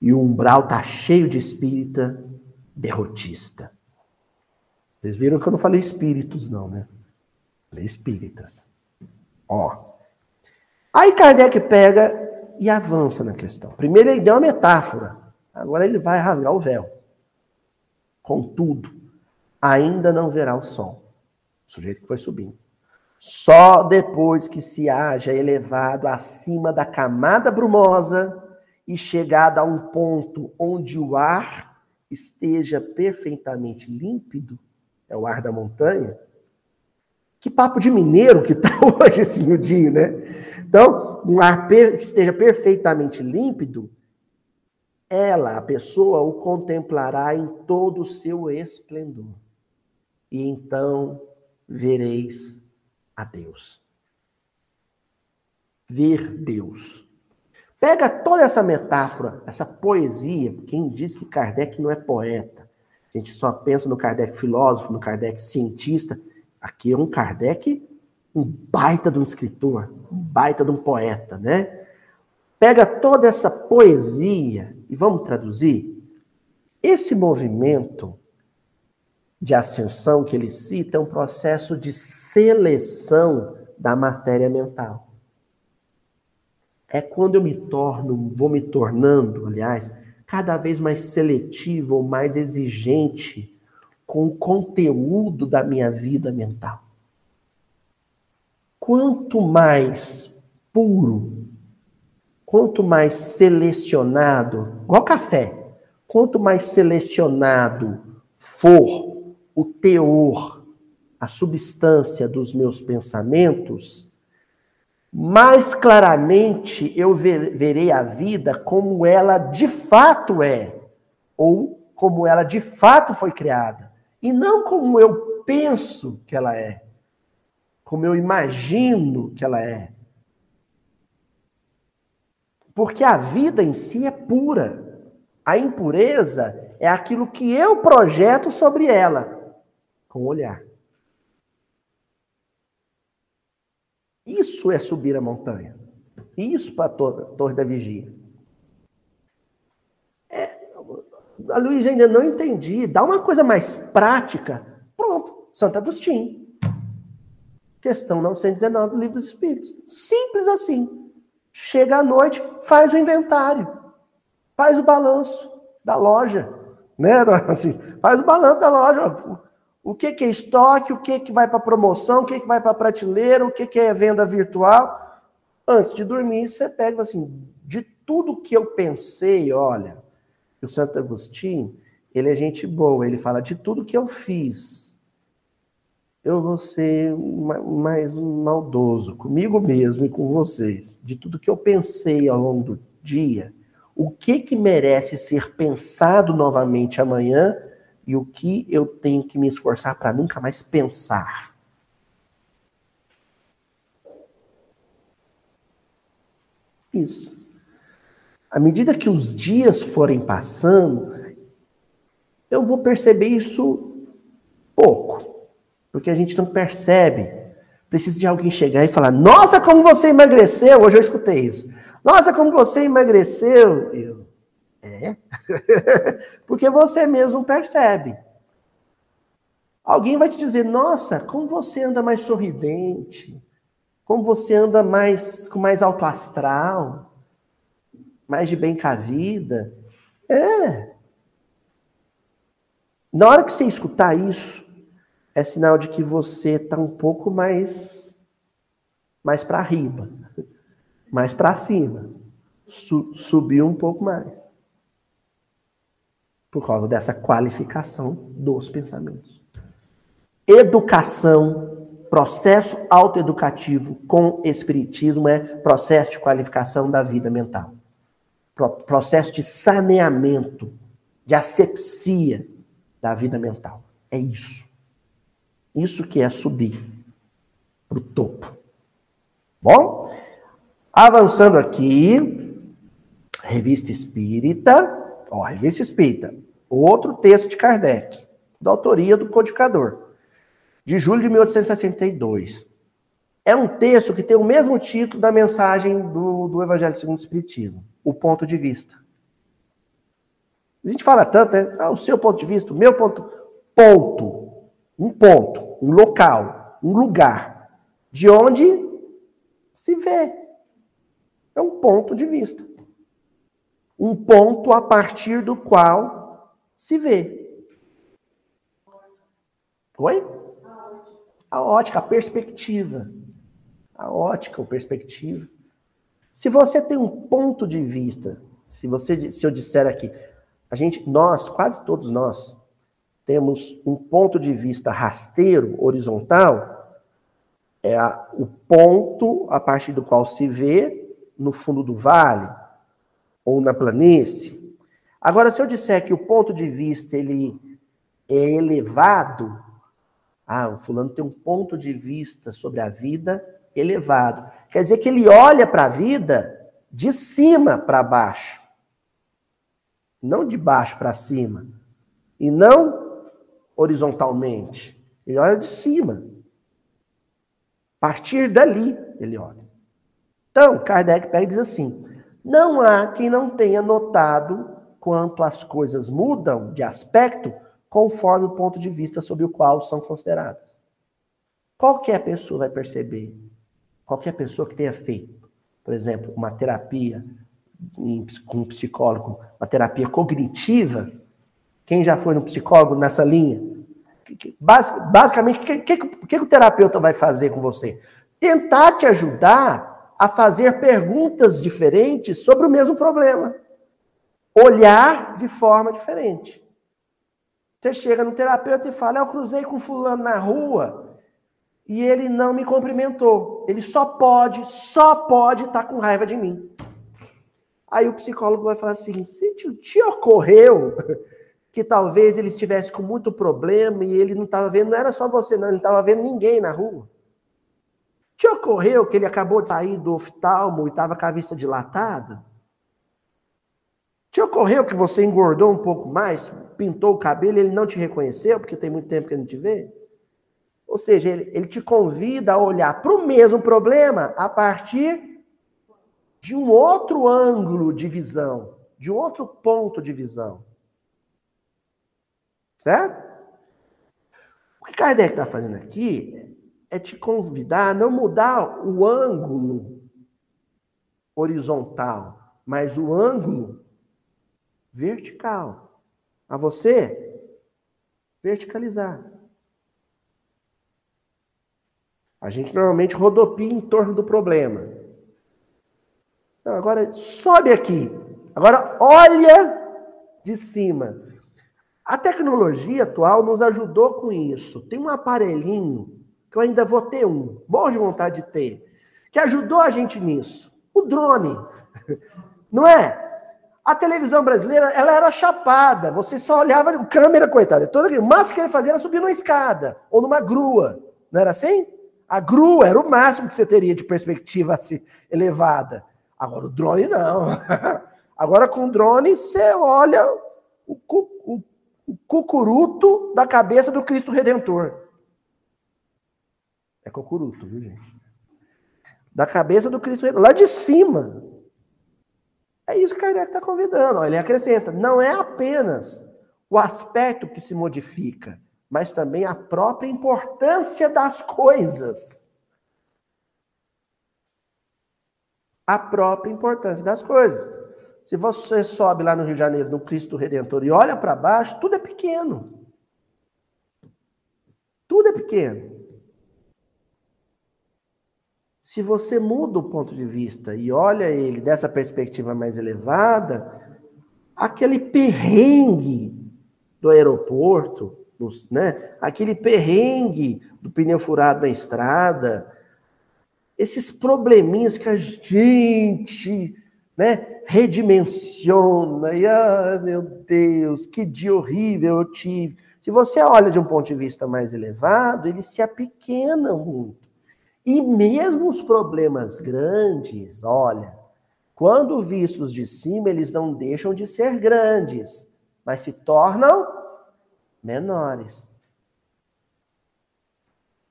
E o umbral tá cheio de espírita derrotista. Vocês viram que eu não falei espíritos, não, né? Falei espíritas. Ó. Aí Kardec pega e avança na questão. Primeiro ele deu uma metáfora. Agora ele vai rasgar o véu. Contudo, ainda não verá o sol. O sujeito que foi subindo. Só depois que se haja elevado acima da camada brumosa e chegado a um ponto onde o ar esteja perfeitamente límpido, é o ar da montanha. Que papo de mineiro que está <laughs> hoje esse miudinho, né? Então, um ar que esteja perfeitamente límpido, ela, a pessoa, o contemplará em todo o seu esplendor. E então vereis a Deus. Ver Deus. Pega toda essa metáfora, essa poesia, quem diz que Kardec não é poeta, a gente só pensa no Kardec filósofo, no Kardec cientista, aqui é um Kardec, um baita de um escritor, um baita de um poeta, né? Pega toda essa poesia e vamos traduzir. Esse movimento de ascensão que ele cita é um processo de seleção da matéria mental é quando eu me torno, vou me tornando, aliás, cada vez mais seletivo ou mais exigente com o conteúdo da minha vida mental. Quanto mais puro, quanto mais selecionado, igual café, quanto mais selecionado for o teor, a substância dos meus pensamentos, mais claramente eu verei a vida como ela de fato é, ou como ela de fato foi criada, e não como eu penso que ela é, como eu imagino que ela é. Porque a vida em si é pura. A impureza é aquilo que eu projeto sobre ela com o olhar. Isso é subir a montanha. Isso para a torre, da vigia. É, a Luísa ainda não entendi. Dá uma coisa mais prática. Pronto, Santo Agostinho. Questão 919 do Livro dos Espíritos. Simples assim. Chega à noite, faz o inventário. Faz o balanço da loja. Né? <laughs> Assim, faz o balanço da loja. O que, que é estoque, o que, que vai para promoção, o que, que vai para prateleira, o que, que é venda virtual. Antes de dormir, você pega assim, de tudo que eu pensei, olha, o Santo Agostinho, ele é gente boa, ele fala de tudo que eu fiz. Eu vou ser mais maldoso comigo mesmo e com vocês. De tudo que eu pensei ao longo do dia, o que que merece ser pensado novamente amanhã e o que eu tenho que me esforçar para nunca mais pensar. Isso. À medida que os dias forem passando, eu vou perceber isso porque a gente não percebe. Precisa de alguém chegar e falar: Nossa, como você emagreceu! Hoje eu escutei isso. Nossa, como você emagreceu! Eu, é. <laughs> Porque você mesmo percebe. Alguém vai te dizer: "Nossa, como você anda mais sorridente, como você anda mais com mais alto astral, mais de bem com a vida". É. Na hora que você escutar isso, é sinal de que você está um pouco mais mais para riba, <laughs> mais para cima, Su subiu um pouco mais por causa dessa qualificação dos pensamentos. Educação, processo autoeducativo com espiritismo é processo de qualificação da vida mental. Processo de saneamento, de asepsia da vida mental. É isso. Isso que é subir para o topo. Bom? Avançando aqui, Revista Espírita, ó, Revista Espírita, outro texto de Kardec, da autoria do codificador, de julho de 1862. É um texto que tem o mesmo título da mensagem do, do Evangelho segundo o Espiritismo, o ponto de vista. A gente fala tanto, né? Ah, o seu ponto de vista, o meu ponto. Ponto. Um ponto, um local, um lugar. De onde se vê. É um ponto de vista. Um ponto a partir do qual se vê. Oi? A ótica, a perspectiva. A ótica, a perspectiva. Se você tem um ponto de vista, se você se eu disser aqui, a gente, nós, quase todos nós, temos um ponto de vista rasteiro, horizontal, é a, o ponto a partir do qual se vê no fundo do vale ou na planície. Agora, se eu disser que o ponto de vista ele é elevado, ah, o fulano tem um ponto de vista sobre a vida elevado. Quer dizer que ele olha para a vida de cima para baixo não de baixo para cima, e não horizontalmente. Ele olha de cima. A partir dali, ele olha. Então, Kardec pega e diz assim: não há quem não tenha notado quanto as coisas mudam de aspecto conforme o ponto de vista sob o qual são consideradas. Qualquer pessoa vai perceber, qualquer pessoa que tenha feito, por exemplo, uma terapia com um psicólogo, uma terapia cognitiva, quem já foi no psicólogo nessa linha? Basicamente, o que, que, que, o terapeuta vai fazer com você? Tentar te ajudar a fazer perguntas diferentes sobre o mesmo problema. Olhar de forma diferente. Você chega no terapeuta e fala: Eu cruzei com fulano na rua e ele não me cumprimentou. Ele só pode, só pode estar tá com raiva de mim. Aí o psicólogo vai falar assim: se te, te ocorreu que talvez ele estivesse com muito problema e ele não estava vendo, não era só você, não, ele não estava vendo ninguém na rua. Te ocorreu que ele acabou de sair do oftalmo e estava com a vista dilatada? Te ocorreu que você engordou um pouco mais, pintou o cabelo e ele não te reconheceu porque tem muito tempo que ele não te vê? Ou seja, ele, ele te convida a olhar para o mesmo problema a partir de um outro ângulo de visão, de um outro ponto de visão. Certo? O que Kardec está fazendo aqui é te convidar a não mudar o ângulo horizontal, mas o ângulo vertical. A você verticalizar. A gente normalmente rodopia em torno do problema. Agora sobe aqui. Agora olha de cima. A tecnologia atual nos ajudou com isso. Tem um aparelhinho que eu ainda vou ter um, bom de vontade de ter, que ajudou a gente nisso. O drone. <laughs> Não é? A televisão brasileira, ela era chapada. Você só olhava, câmera, coitada. Toda, o máximo que ele fazia era subir numa escada ou numa grua. Não era assim? A grua era o máximo que você teria de perspectiva assim, elevada. Agora o drone não. <laughs> Agora com o drone você olha o, o, o cucuruto da cabeça do Cristo Redentor. É cucuruto, viu, gente? Da cabeça do Cristo Redentor. Lá de cima. É isso que Kardec está convidando. Ele acrescenta: não é apenas o aspecto que se modifica, mas também a própria importância das coisas. a própria importância das coisas. Se você sobe lá no Rio de Janeiro, no Cristo Redentor, e olha para baixo, tudo é pequeno. Tudo é pequeno. Se você muda o ponto de vista e olha ele dessa perspectiva mais elevada, aquele perrengue do aeroporto, né? aquele perrengue do pneu furado na estrada, esses probleminhas que a gente né, redimensiona, e ah, meu Deus, que dia horrível eu tive. Se você olha de um ponto de vista mais elevado, ele se apequena muito. E mesmo os problemas grandes, olha, quando vistos de cima, eles não deixam de ser grandes, mas se tornam menores.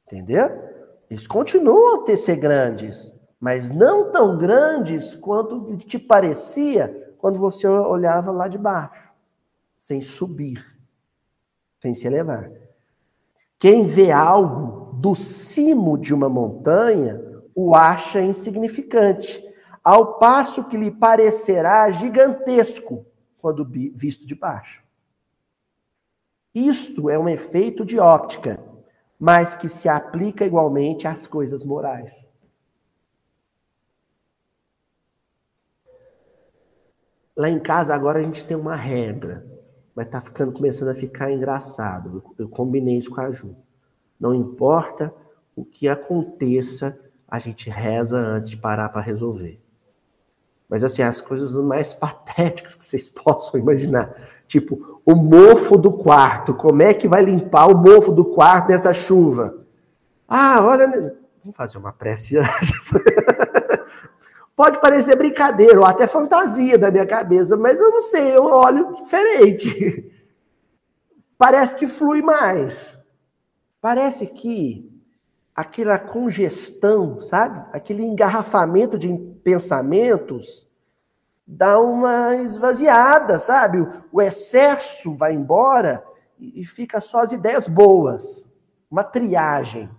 Entendeu? Eles continuam a ter ser grandes, mas não tão grandes quanto te parecia quando você olhava lá de baixo, sem subir, sem se elevar. Quem vê algo do cimo de uma montanha o acha insignificante, ao passo que lhe parecerá gigantesco quando visto de baixo. Isto é um efeito de óptica, mas que se aplica igualmente às coisas morais. Lá em casa agora a gente tem uma regra mas tá ficando começando a ficar engraçado. Eu, eu combinei isso com a Ju. Não importa o que aconteça, a gente reza antes de parar para resolver. Mas assim, as coisas mais <laughs> patéticas que vocês possam imaginar. Tipo, o mofo do quarto. Como é que vai limpar o mofo do quarto nessa chuva? Ah, olha. Vamos fazer uma prece antes. <laughs> Pode parecer brincadeira ou até fantasia da minha cabeça, mas eu não sei, eu olho diferente. <laughs> Parece que flui mais. Parece que aquela congestão, sabe? Aquele engarrafamento de pensamentos dá uma esvaziada, sabe? O excesso vai embora e fica só as ideias boas. Uma triagem,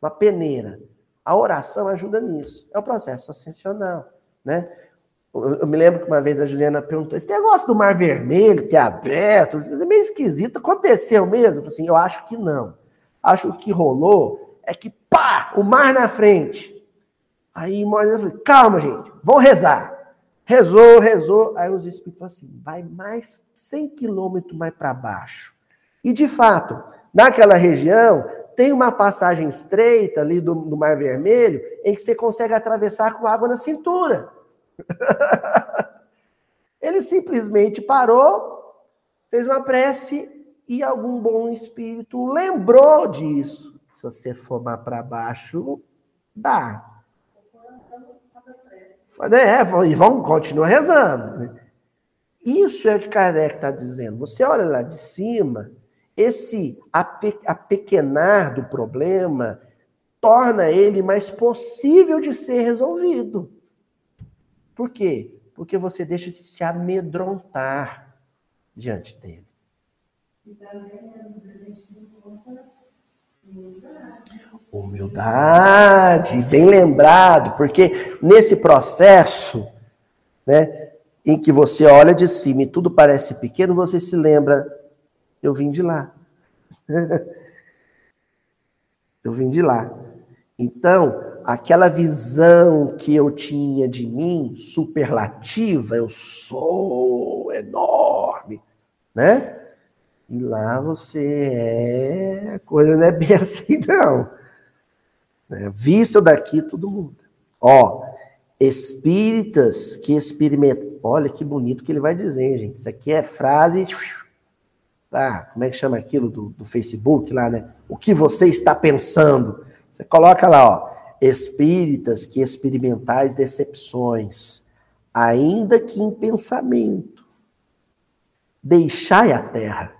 uma peneira. A oração ajuda nisso. É o processo ascensional, né? Eu, me lembro que uma vez a Juliana perguntou: esse negócio do Mar Vermelho, é aberto, isso é meio esquisito. Aconteceu mesmo? Eu falei assim: eu acho que não. Acho que o que rolou é que, pá, o mar na frente. Aí Moisés falou: calma, gente, vamos rezar. Rezou, rezou. Aí os espíritos falaram assim: vai mais 100 quilômetros mais para baixo. E de fato, naquela região, tem uma passagem estreita ali do, do Mar Vermelho em que você consegue atravessar com água na cintura. <laughs> Ele simplesmente parou, fez uma prece e algum bom espírito lembrou disso. Se você for mais para baixo, dá. É, e vamos continuar rezando. Né? Isso é o que Kardec está dizendo. Você olha lá de cima, esse apequenar do problema torna ele mais possível de ser resolvido. Por quê? Porque você deixa de se amedrontar diante dele. Humildade, bem lembrado, porque nesse processo, né, em que você olha de cima e tudo parece pequeno, você se lembra eu vim de lá. <laughs> eu vim de lá. Então, aquela visão que eu tinha de mim, superlativa, eu sou enorme, né? E lá você é. A coisa não é bem <laughs> assim, não. Né? Vista daqui, tudo muda. Ó, espíritas que experimentam. Olha que bonito que ele vai dizer, gente. Isso aqui é frase ah, como é que chama aquilo do, do Facebook lá, né? O que você está pensando? Você coloca lá, ó, espíritas que experimentais decepções, ainda que em pensamento. Deixai a terra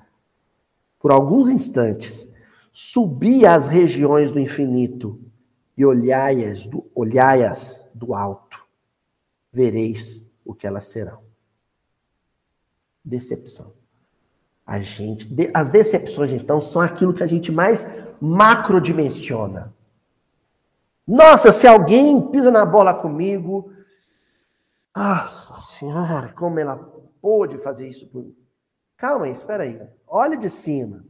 por alguns instantes, subi às regiões do infinito e olhai-as do, olhai do alto. Vereis o que elas serão. Decepção. A gente, as decepções, então, são aquilo que a gente mais macrodimensiona. Nossa, se alguém pisa na bola comigo, nossa senhora, como ela pôde fazer isso por mim? Calma aí, espera aí. Olha de cima.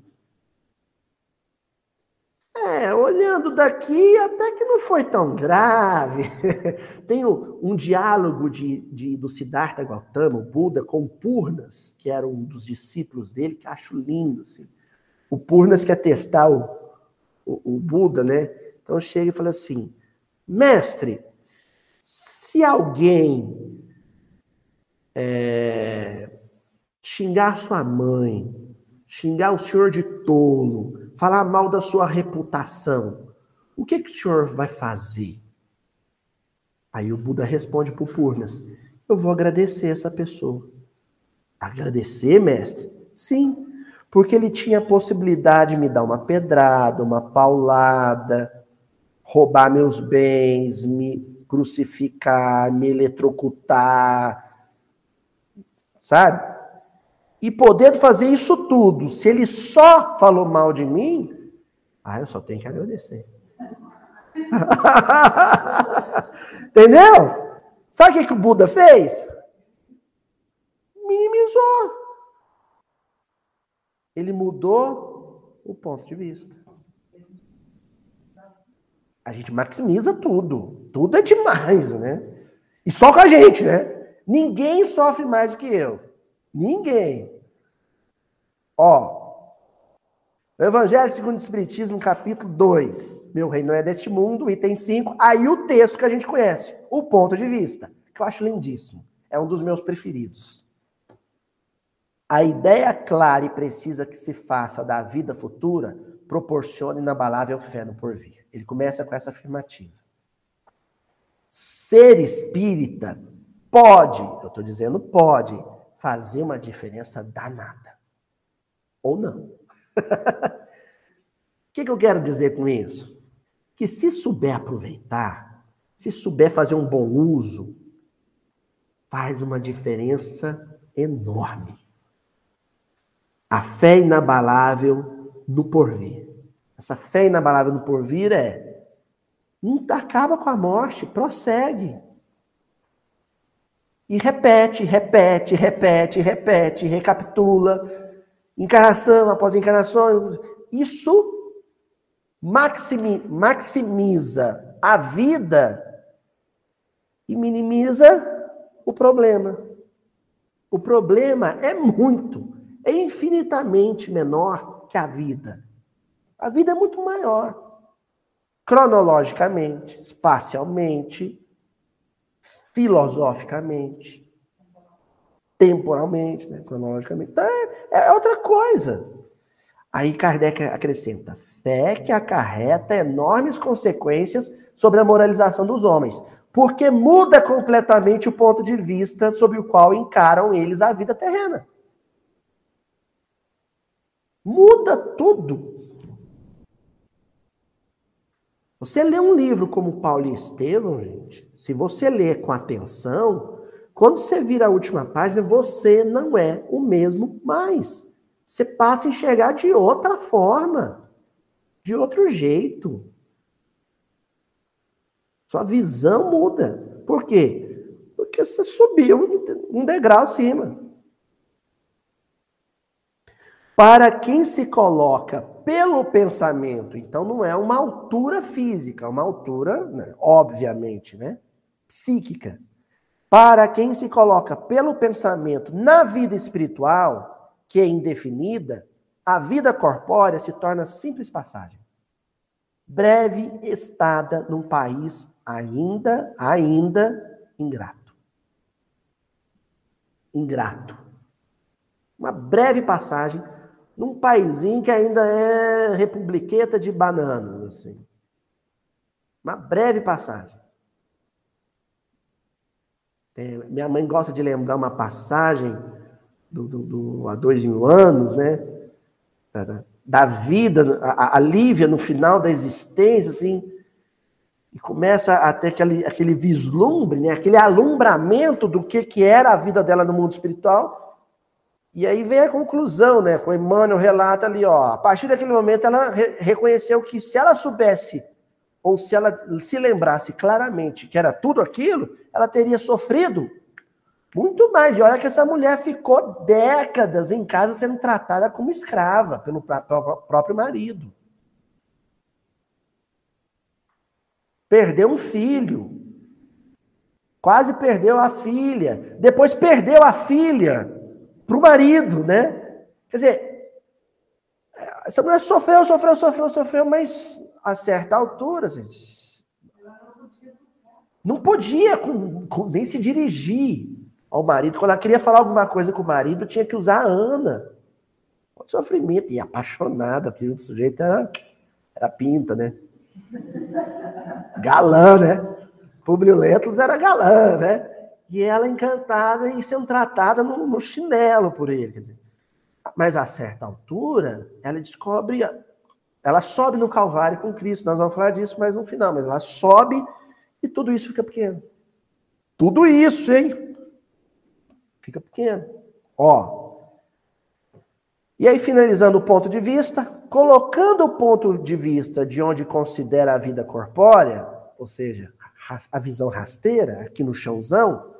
É, olhando daqui, até que não foi tão grave. <laughs> Tem um, um diálogo de, de, do Siddhartha Gautama, o Buda, com Purnas, que era um dos discípulos dele, que acho lindo. Assim. O Purnas quer testar o, o, o Buda, né? Então chega e fala assim: Mestre, se alguém é, xingar sua mãe, xingar o senhor de tolo, falar mal da sua reputação, o que, que o senhor vai fazer? Aí o Buda responde para o Purnas: Eu vou agradecer essa pessoa. Agradecer, mestre? Sim, porque ele tinha a possibilidade de me dar uma pedrada, uma paulada, roubar meus bens, me crucificar, me eletrocutar, sabe? E podendo fazer isso tudo, se ele só falou mal de mim, ah, eu só tenho que agradecer. <laughs> Entendeu? Sabe o que, o Buda fez? Minimizou. Ele mudou o ponto de vista. A gente maximiza tudo. Tudo é demais, né? E só com a gente, né? Ninguém sofre mais do que eu. Ninguém. Ó, Evangelho segundo o Espiritismo, capítulo 2. Meu reino não é deste mundo, item 5. Aí o texto que a gente conhece, o ponto de vista, que eu acho lindíssimo. É um dos meus preferidos. A ideia clara e precisa que se faça da vida futura proporciona inabalável fé no porvir. Ele começa com essa afirmativa. Ser espírita pode, eu estou dizendo pode, fazer uma diferença danada. Ou não. <laughs> O que, que eu quero dizer com isso? Que se souber aproveitar, se souber fazer um bom uso, faz uma diferença enorme. A fé inabalável no porvir. Essa fé inabalável no porvir é não acaba com a morte, prossegue. E repete, repete, repete, repete, recapitula, encarnação após encarnação. Isso maximi, maximiza a vida e minimiza o problema. O problema é muito, é infinitamente menor que a vida. A vida é muito maior. Cronologicamente, espacialmente, filosoficamente temporalmente, né, cronologicamente. Então, é, é outra coisa. Aí Kardec acrescenta: fé que acarreta enormes consequências sobre a moralização dos homens, porque muda completamente o ponto de vista sobre o qual encaram eles a vida terrena. Muda tudo. Você lê um livro como Paulo e Estevão, gente, se você ler com atenção, quando você vira a última página, você não é o mesmo mais. Você passa a enxergar de outra forma, de outro jeito. Sua visão muda. Por quê? Porque você subiu um degrau acima. Para quem se coloca pelo pensamento, então não é uma altura física, é uma altura, né, obviamente, né, psíquica. Para quem se coloca pelo pensamento na vida espiritual, que é indefinida, a vida corpórea se torna simples passagem. Breve estada num país ainda, ainda ingrato. Ingrato. Uma breve passagem num paísinho que ainda é republiqueta de bananas, assim. Uma breve passagem. É, minha mãe gosta de lembrar uma passagem do, do, do há dois mil anos, né? Da, da vida, a, a Lívia no final da existência, assim, e começa a ter aquele, aquele vislumbre, né? aquele alumbramento do que, que era a vida dela no mundo espiritual. E aí vem a conclusão, né? Com Emmanuel relata ali, ó, a partir daquele momento ela re reconheceu que se ela soubesse ou se ela se lembrasse claramente que era tudo aquilo, ela teria sofrido muito mais. E olha que essa mulher ficou décadas em casa sendo tratada como escrava pelo próprio marido. Perdeu um filho. Quase perdeu a filha. Depois perdeu a filha para o marido, né? Quer dizer, essa mulher sofreu, sofreu, sofreu, sofreu, mas a certa altura, gente, não podia com, com, nem se dirigir ao marido. Quando ela queria falar alguma coisa com o marido, tinha que usar a Ana. O sofrimento. E apaixonada, porque o sujeito era, era pinta, né? Galã, né? Publio Lentulus era galã, né? E ela encantada e sendo tratada no, no chinelo por ele. Quer dizer, mas a certa altura, ela descobre, ela sobe no Calvário com Cristo. Nós vamos falar disso mais no final, mas ela sobe e tudo isso fica pequeno. Tudo isso, hein? Fica pequeno. Ó. E aí, finalizando o ponto de vista, colocando o ponto de vista de onde considera a vida corpórea, ou seja, a visão rasteira, aqui no chãozão,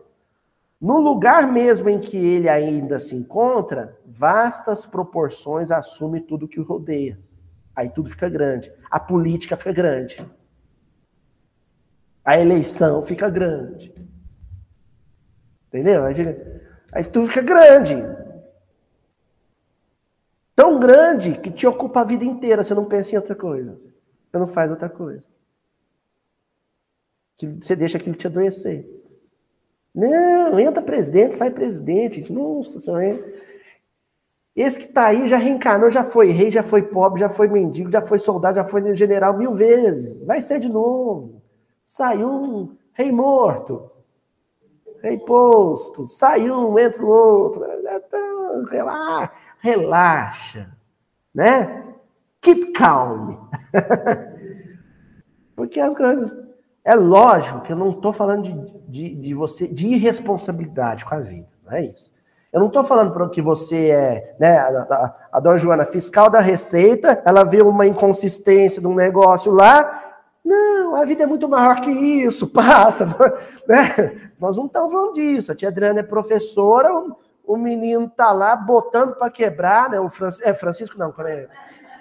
no lugar mesmo em que ele ainda se encontra, vastas proporções assume tudo que o rodeia. Aí tudo fica grande. A política fica grande. A eleição fica grande. Entendeu? Aí, fica, aí tudo fica grande. Tão grande que te ocupa a vida inteira. Você não pensa em outra coisa. Você não faz outra coisa. Você deixa aquilo te adoecer. Não, entra presidente, sai presidente. Nossa senhora. Esse que está aí já reencarnou, já foi rei, já foi pobre, já foi mendigo, já foi soldado, já foi general mil vezes. Vai ser de novo. Sai um rei morto, rei posto, sai um, entra o outro. Relaxa, relaxa, né? Keep calm. <laughs> Porque as coisas é lógico que eu não estou falando de, de, de, você, de irresponsabilidade com a vida, não é isso. Eu não estou falando para que você é, né, a, a, a dona Joana, fiscal da Receita, ela vê uma inconsistência de um negócio lá, não, a vida é muito maior que isso, <laughs> passa, né? Nós não estamos falando disso. A tia Adriana é professora, o, o menino tá lá botando para quebrar, né? O Francisco, é Francisco não, quando é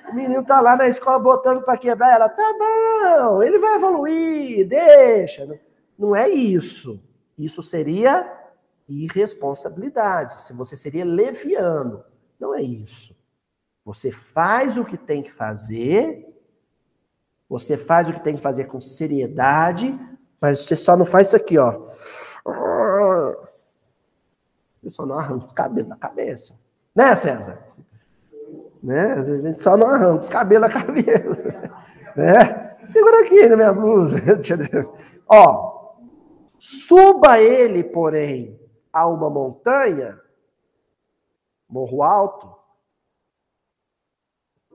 o menino tá lá na escola botando para quebrar. Ela, tá bom, ele vai evoluir, deixa. Não é isso. Isso seria irresponsabilidade. Se você seria leviano. Não é isso. Você faz o que tem que fazer, você faz o que tem que fazer com seriedade, mas você só não faz isso aqui, ó. Você só não arranca os cabelos da cabeça. Né, César? Né? Às vezes a gente só não arranca os cabelos da cabeça. <laughs> Né? Segura aqui na minha blusa. <laughs> Ó, suba ele, porém, a uma montanha, morro alto.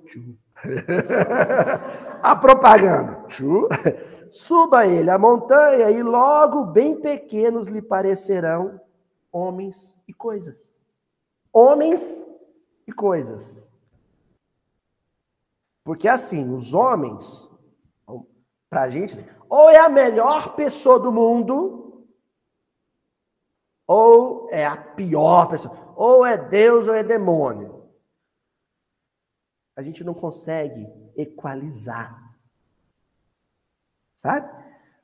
<laughs> a propaganda. Suba ele a montanha e logo bem pequenos lhe parecerão homens e coisas. Homens e coisas. Porque assim, os homens, para a gente, ou é a melhor pessoa do mundo, ou é a pior pessoa, ou é Deus ou é demônio. A gente não consegue equalizar. Sabe?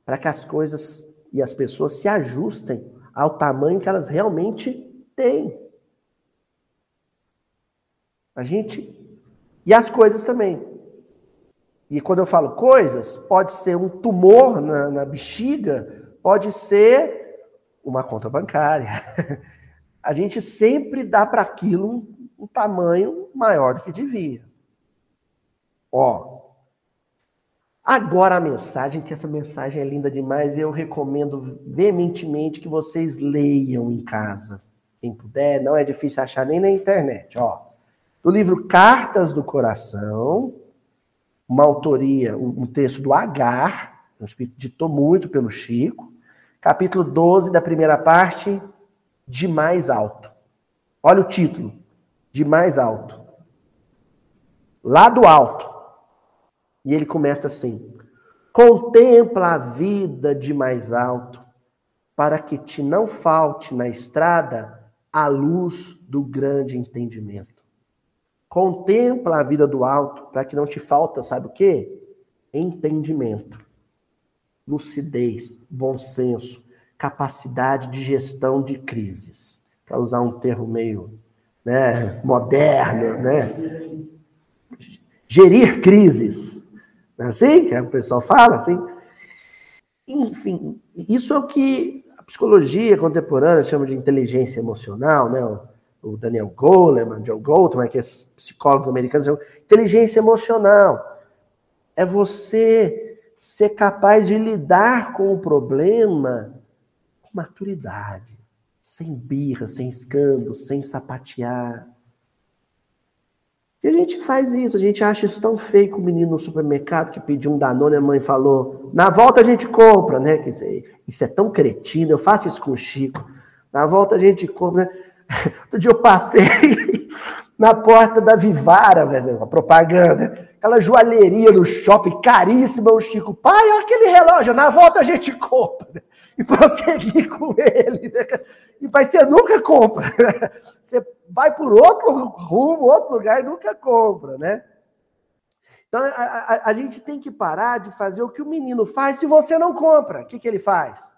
Para que as coisas e as pessoas se ajustem ao tamanho que elas realmente têm. A gente e as coisas também. E quando eu falo coisas, pode ser um tumor na, na bexiga, pode ser uma conta bancária. <laughs> A gente sempre dá para aquilo um, um tamanho maior do que devia. Ó, Agora a mensagem, que essa mensagem é linda demais, eu recomendo veementemente que vocês leiam em casa. Quem puder, não é difícil achar nem na internet. Ó, do livro Cartas do Coração, uma autoria, um texto do Agar, um espírito ditou muito pelo Chico, capítulo 12 da primeira parte, de mais alto. Olha o título, de mais alto. Lá do alto. E ele começa assim: Contempla a vida de mais alto, para que te não falte na estrada a luz do grande entendimento. Contempla a vida do alto para que não te falta, sabe o quê? Entendimento, lucidez, bom senso, capacidade de gestão de crises. Para usar um termo meio né, moderno, né? Gerir crises. Não é assim que o pessoal fala? Assim? Enfim, isso é o que a psicologia contemporânea chama de inteligência emocional, né? O Daniel Goleman, John Goldman, que é psicólogo americano, inteligência emocional. É você ser capaz de lidar com o problema com maturidade, sem birra, sem escândalo, sem sapatear. E a gente faz isso, a gente acha isso tão feio que o menino no supermercado que pediu um Danone, a mãe falou, na volta a gente compra, né? Isso é tão cretino, eu faço isso com o Chico. Na volta a gente compra, né? Outro dia eu passei <laughs> na porta da Vivara, a propaganda, aquela joalheria no shopping, caríssima, o Chico, pai, olha aquele relógio, na volta a gente compra. E prosseguir <laughs> com ele. Né? E vai você nunca compra. <laughs> Você vai por outro rumo, outro lugar e nunca compra, né? Então, a, a, a, gente tem que parar de fazer o que o menino faz se você não compra. O que, que ele faz?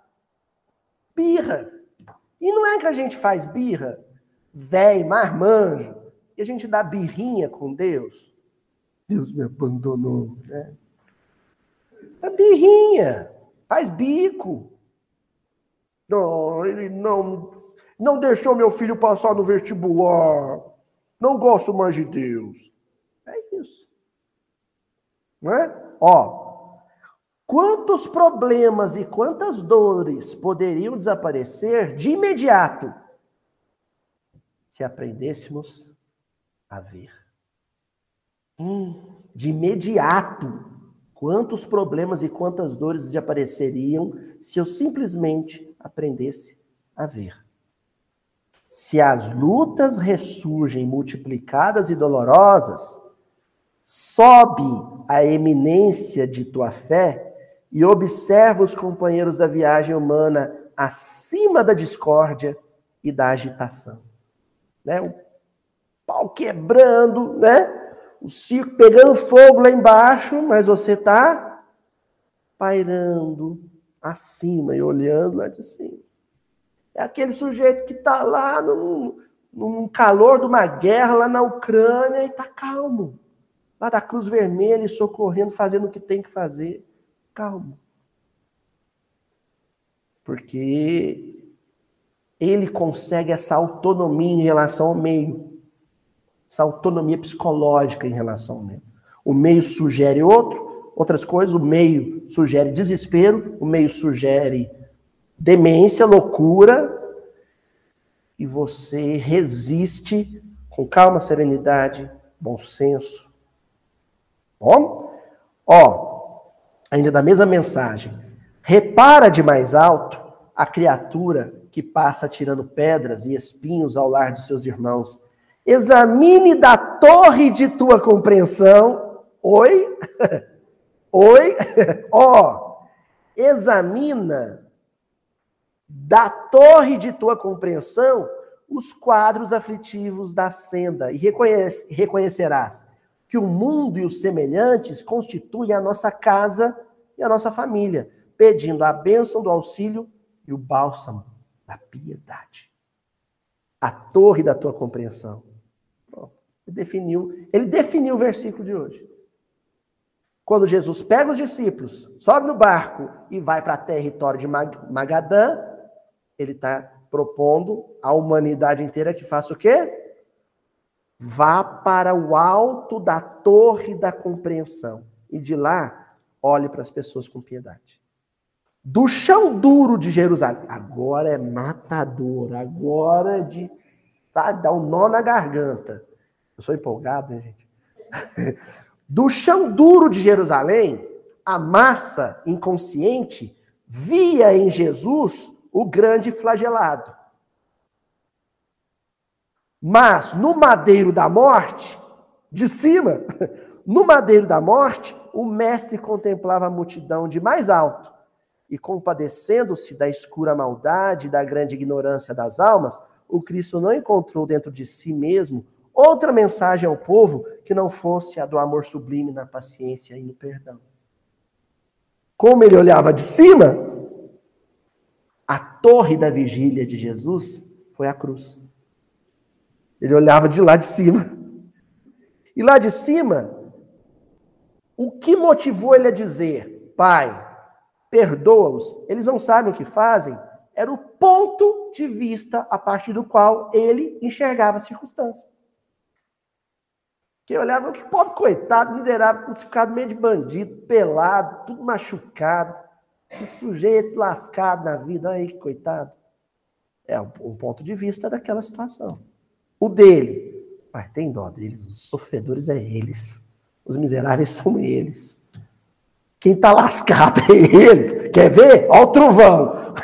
Birra. E não é que a gente faz birra, velho, marmanjo, e a gente dá birrinha com Deus. Deus me abandonou. Né? É birrinha, faz bico. Não, ele não, não deixou meu filho passar no vestibular. Não gosto mais de Deus. É isso. Não é? Ó, quantos problemas e quantas dores poderiam desaparecer de imediato se aprendêssemos a ver? Hum, de imediato, quantos problemas e quantas dores desapareceriam se eu simplesmente aprendesse a ver? Se as lutas ressurgem multiplicadas e dolorosas, sobe a eminência de tua fé e observa os companheiros da viagem humana acima da discórdia e da agitação. Né? O pau quebrando, né? O circo pegando fogo lá embaixo, mas você está pairando acima e olhando lá de cima. É aquele sujeito que está lá no, num calor de uma guerra lá na Ucrânia e está calmo lá da Cruz Vermelha e socorrendo, fazendo o que tem que fazer. Calma. Porque ele consegue essa autonomia em relação ao meio. Essa autonomia psicológica em relação ao meio. O meio sugere outro, outras coisas, o meio sugere desespero, o meio sugere demência, loucura, e você resiste com calma, serenidade, bom senso, Ó, ó, ainda da mesma mensagem. Repara de mais alto a criatura que passa tirando pedras e espinhos ao lar dos seus irmãos. Examine da torre de tua compreensão. Oi? <laughs> Oi? <laughs> Ó, examina da torre de tua compreensão os quadros aflitivos da senda e reconhece, reconhecerás que o mundo e os semelhantes constituem a nossa casa e a nossa família, pedindo a bênção do auxílio e o bálsamo da piedade. A torre da tua compreensão. ele definiu, ele definiu o versículo de hoje. Quando Jesus pega os discípulos, sobe no barco e vai para território de Magadã, ele está propondo à humanidade inteira que faça o quê? Vá para o alto da torre da compreensão e de lá olhe para as pessoas com piedade. Do chão duro de Jerusalém, agora é matador, agora é de, sabe, dá um nó na garganta. Eu sou empolgado, hein, gente? <laughs> Do chão duro de Jerusalém, a massa inconsciente via em Jesus o grande flagelado. Mas no madeiro da morte, de cima, <laughs> no madeiro da morte, o mestre contemplava a multidão de mais alto e, compadecendo-se da escura maldade e da grande ignorância das almas, o Cristo não encontrou dentro de si mesmo outra mensagem ao povo que não fosse a do amor sublime na paciência e no perdão. Como ele olhava de cima, a torre da vigília de Jesus foi a cruz. Ele olhava de lá de cima. E lá de cima, o que motivou ele a dizer, Pai, perdoa-os, eles não sabem o que fazem, era o ponto de vista a partir do qual ele enxergava a circunstância. Que olhava, que pobre coitado, miserável, crucificado meio de bandido, pelado, tudo machucado. Que sujeito lascado na vida. Aí, coitado. É um ponto de vista daquela situação. O dele. Pai, tem dó deles. Os sofredores é eles. Os miseráveis <laughs> são eles. Quem está lascado é eles. Quer ver? Olha o trovão.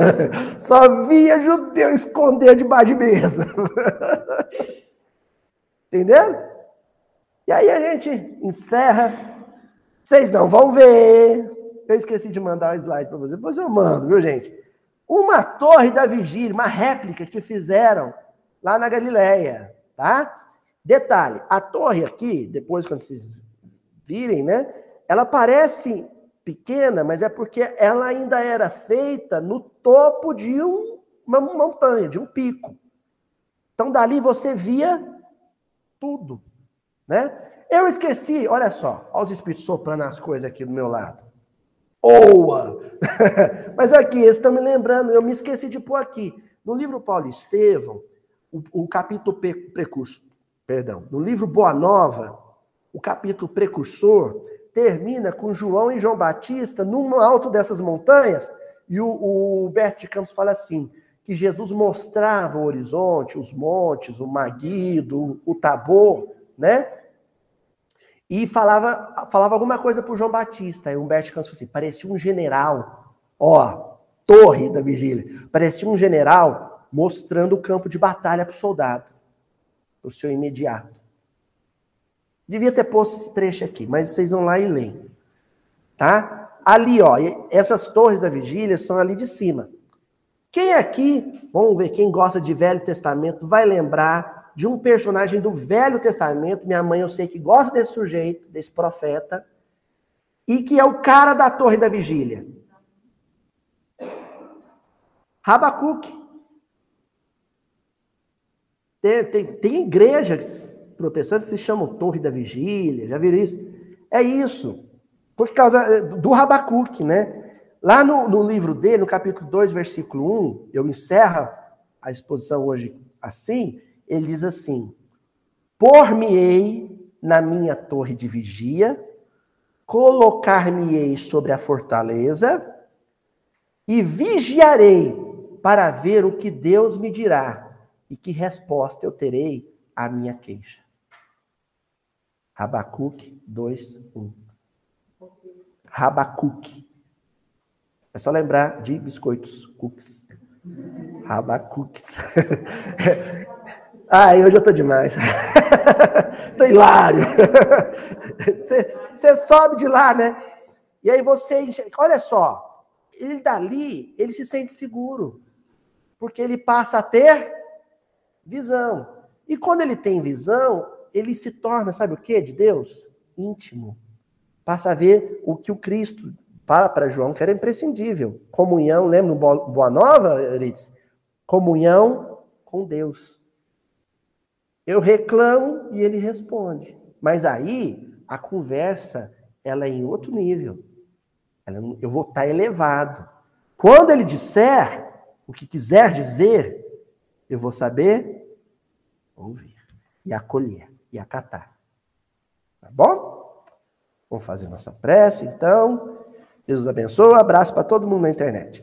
<laughs> Só via judeu esconder debaixo de mesa. <laughs> Entendeu? E aí a gente encerra. Vocês não vão ver. Eu esqueci de mandar o slide para vocês. Depois eu mando, viu, gente? Uma torre da vigília, uma réplica que fizeram lá na Galileia, tá? Detalhe, a torre aqui, depois quando vocês virem, né? Ela parece pequena, mas é porque ela ainda era feita no topo de um, uma montanha, de um pico. Então dali você via tudo. Né? Eu esqueci, olha só, olha os espíritos soprando as coisas aqui do meu lado. Oa! <laughs> Mas aqui, eles estão me lembrando, eu me esqueci de pôr aqui. No livro Paulo Estevão, o, o capítulo precursor, perdão, no livro Boa Nova, o capítulo precursor termina com João e João Batista no alto dessas montanhas, e o, o de Campos fala assim: que Jesus mostrava o horizonte, os montes, o Maguido, o Tabor, né? E falava, falava alguma coisa para o João Batista. Aí Humberto Campos falou assim: parecia um general, ó, torre da vigília, parecia um general mostrando o campo de batalha para o soldado, o seu imediato. Devia ter posto esse trecho aqui, mas vocês vão lá e leem. Tá? Ali, ó, essas torres da vigília são ali de cima. Quem aqui, vamos ver, quem gosta de Velho Testamento, vai lembrar de um personagem do Velho Testamento, minha mãe eu sei que gosta desse sujeito, desse profeta, e que é o cara da torre da vigília. Rabacuque. Tem, tem, tem igrejas protestantes que se chamam Torre da Vigília, já viram isso? É isso, por causa eh, do Rabacuque, né? Lá no, no, livro dele, no capítulo 2, versículo 1, eu encerro a exposição hoje assim, ele diz assim: Por-me-ei na minha torre de vigia, colocar-me-ei sobre a fortaleza e vigiarei para ver o que Deus me dirá e que resposta eu terei à minha queixa. Rabacuque 2, 1. Rabacuque. É só lembrar de biscoitos, cookies. Rabacookies. <laughs> Ai, hoje eu tô demais. <laughs> tô hilário. <laughs> Você sobe de lá, né? E aí você, olha só, ele dali, ele se sente seguro. Porque ele passa a ter visão. E quando ele tem visão, ele se torna, sabe o que de Deus? Íntimo. Passa a ver o que o Cristo fala para João que era imprescindível. Comunhão, lembra no Boa Nova, Euridice? Comunhão com Deus. Eu reclamo e ele responde. Mas aí a conversa ela é em outro nível. eu vou estar elevado. Quando ele disser o que quiser dizer, eu vou saber ouvir e acolher e acatar. Tá bom? Vamos fazer nossa prece, então. Deus abençoe. Abraço para todo mundo na internet.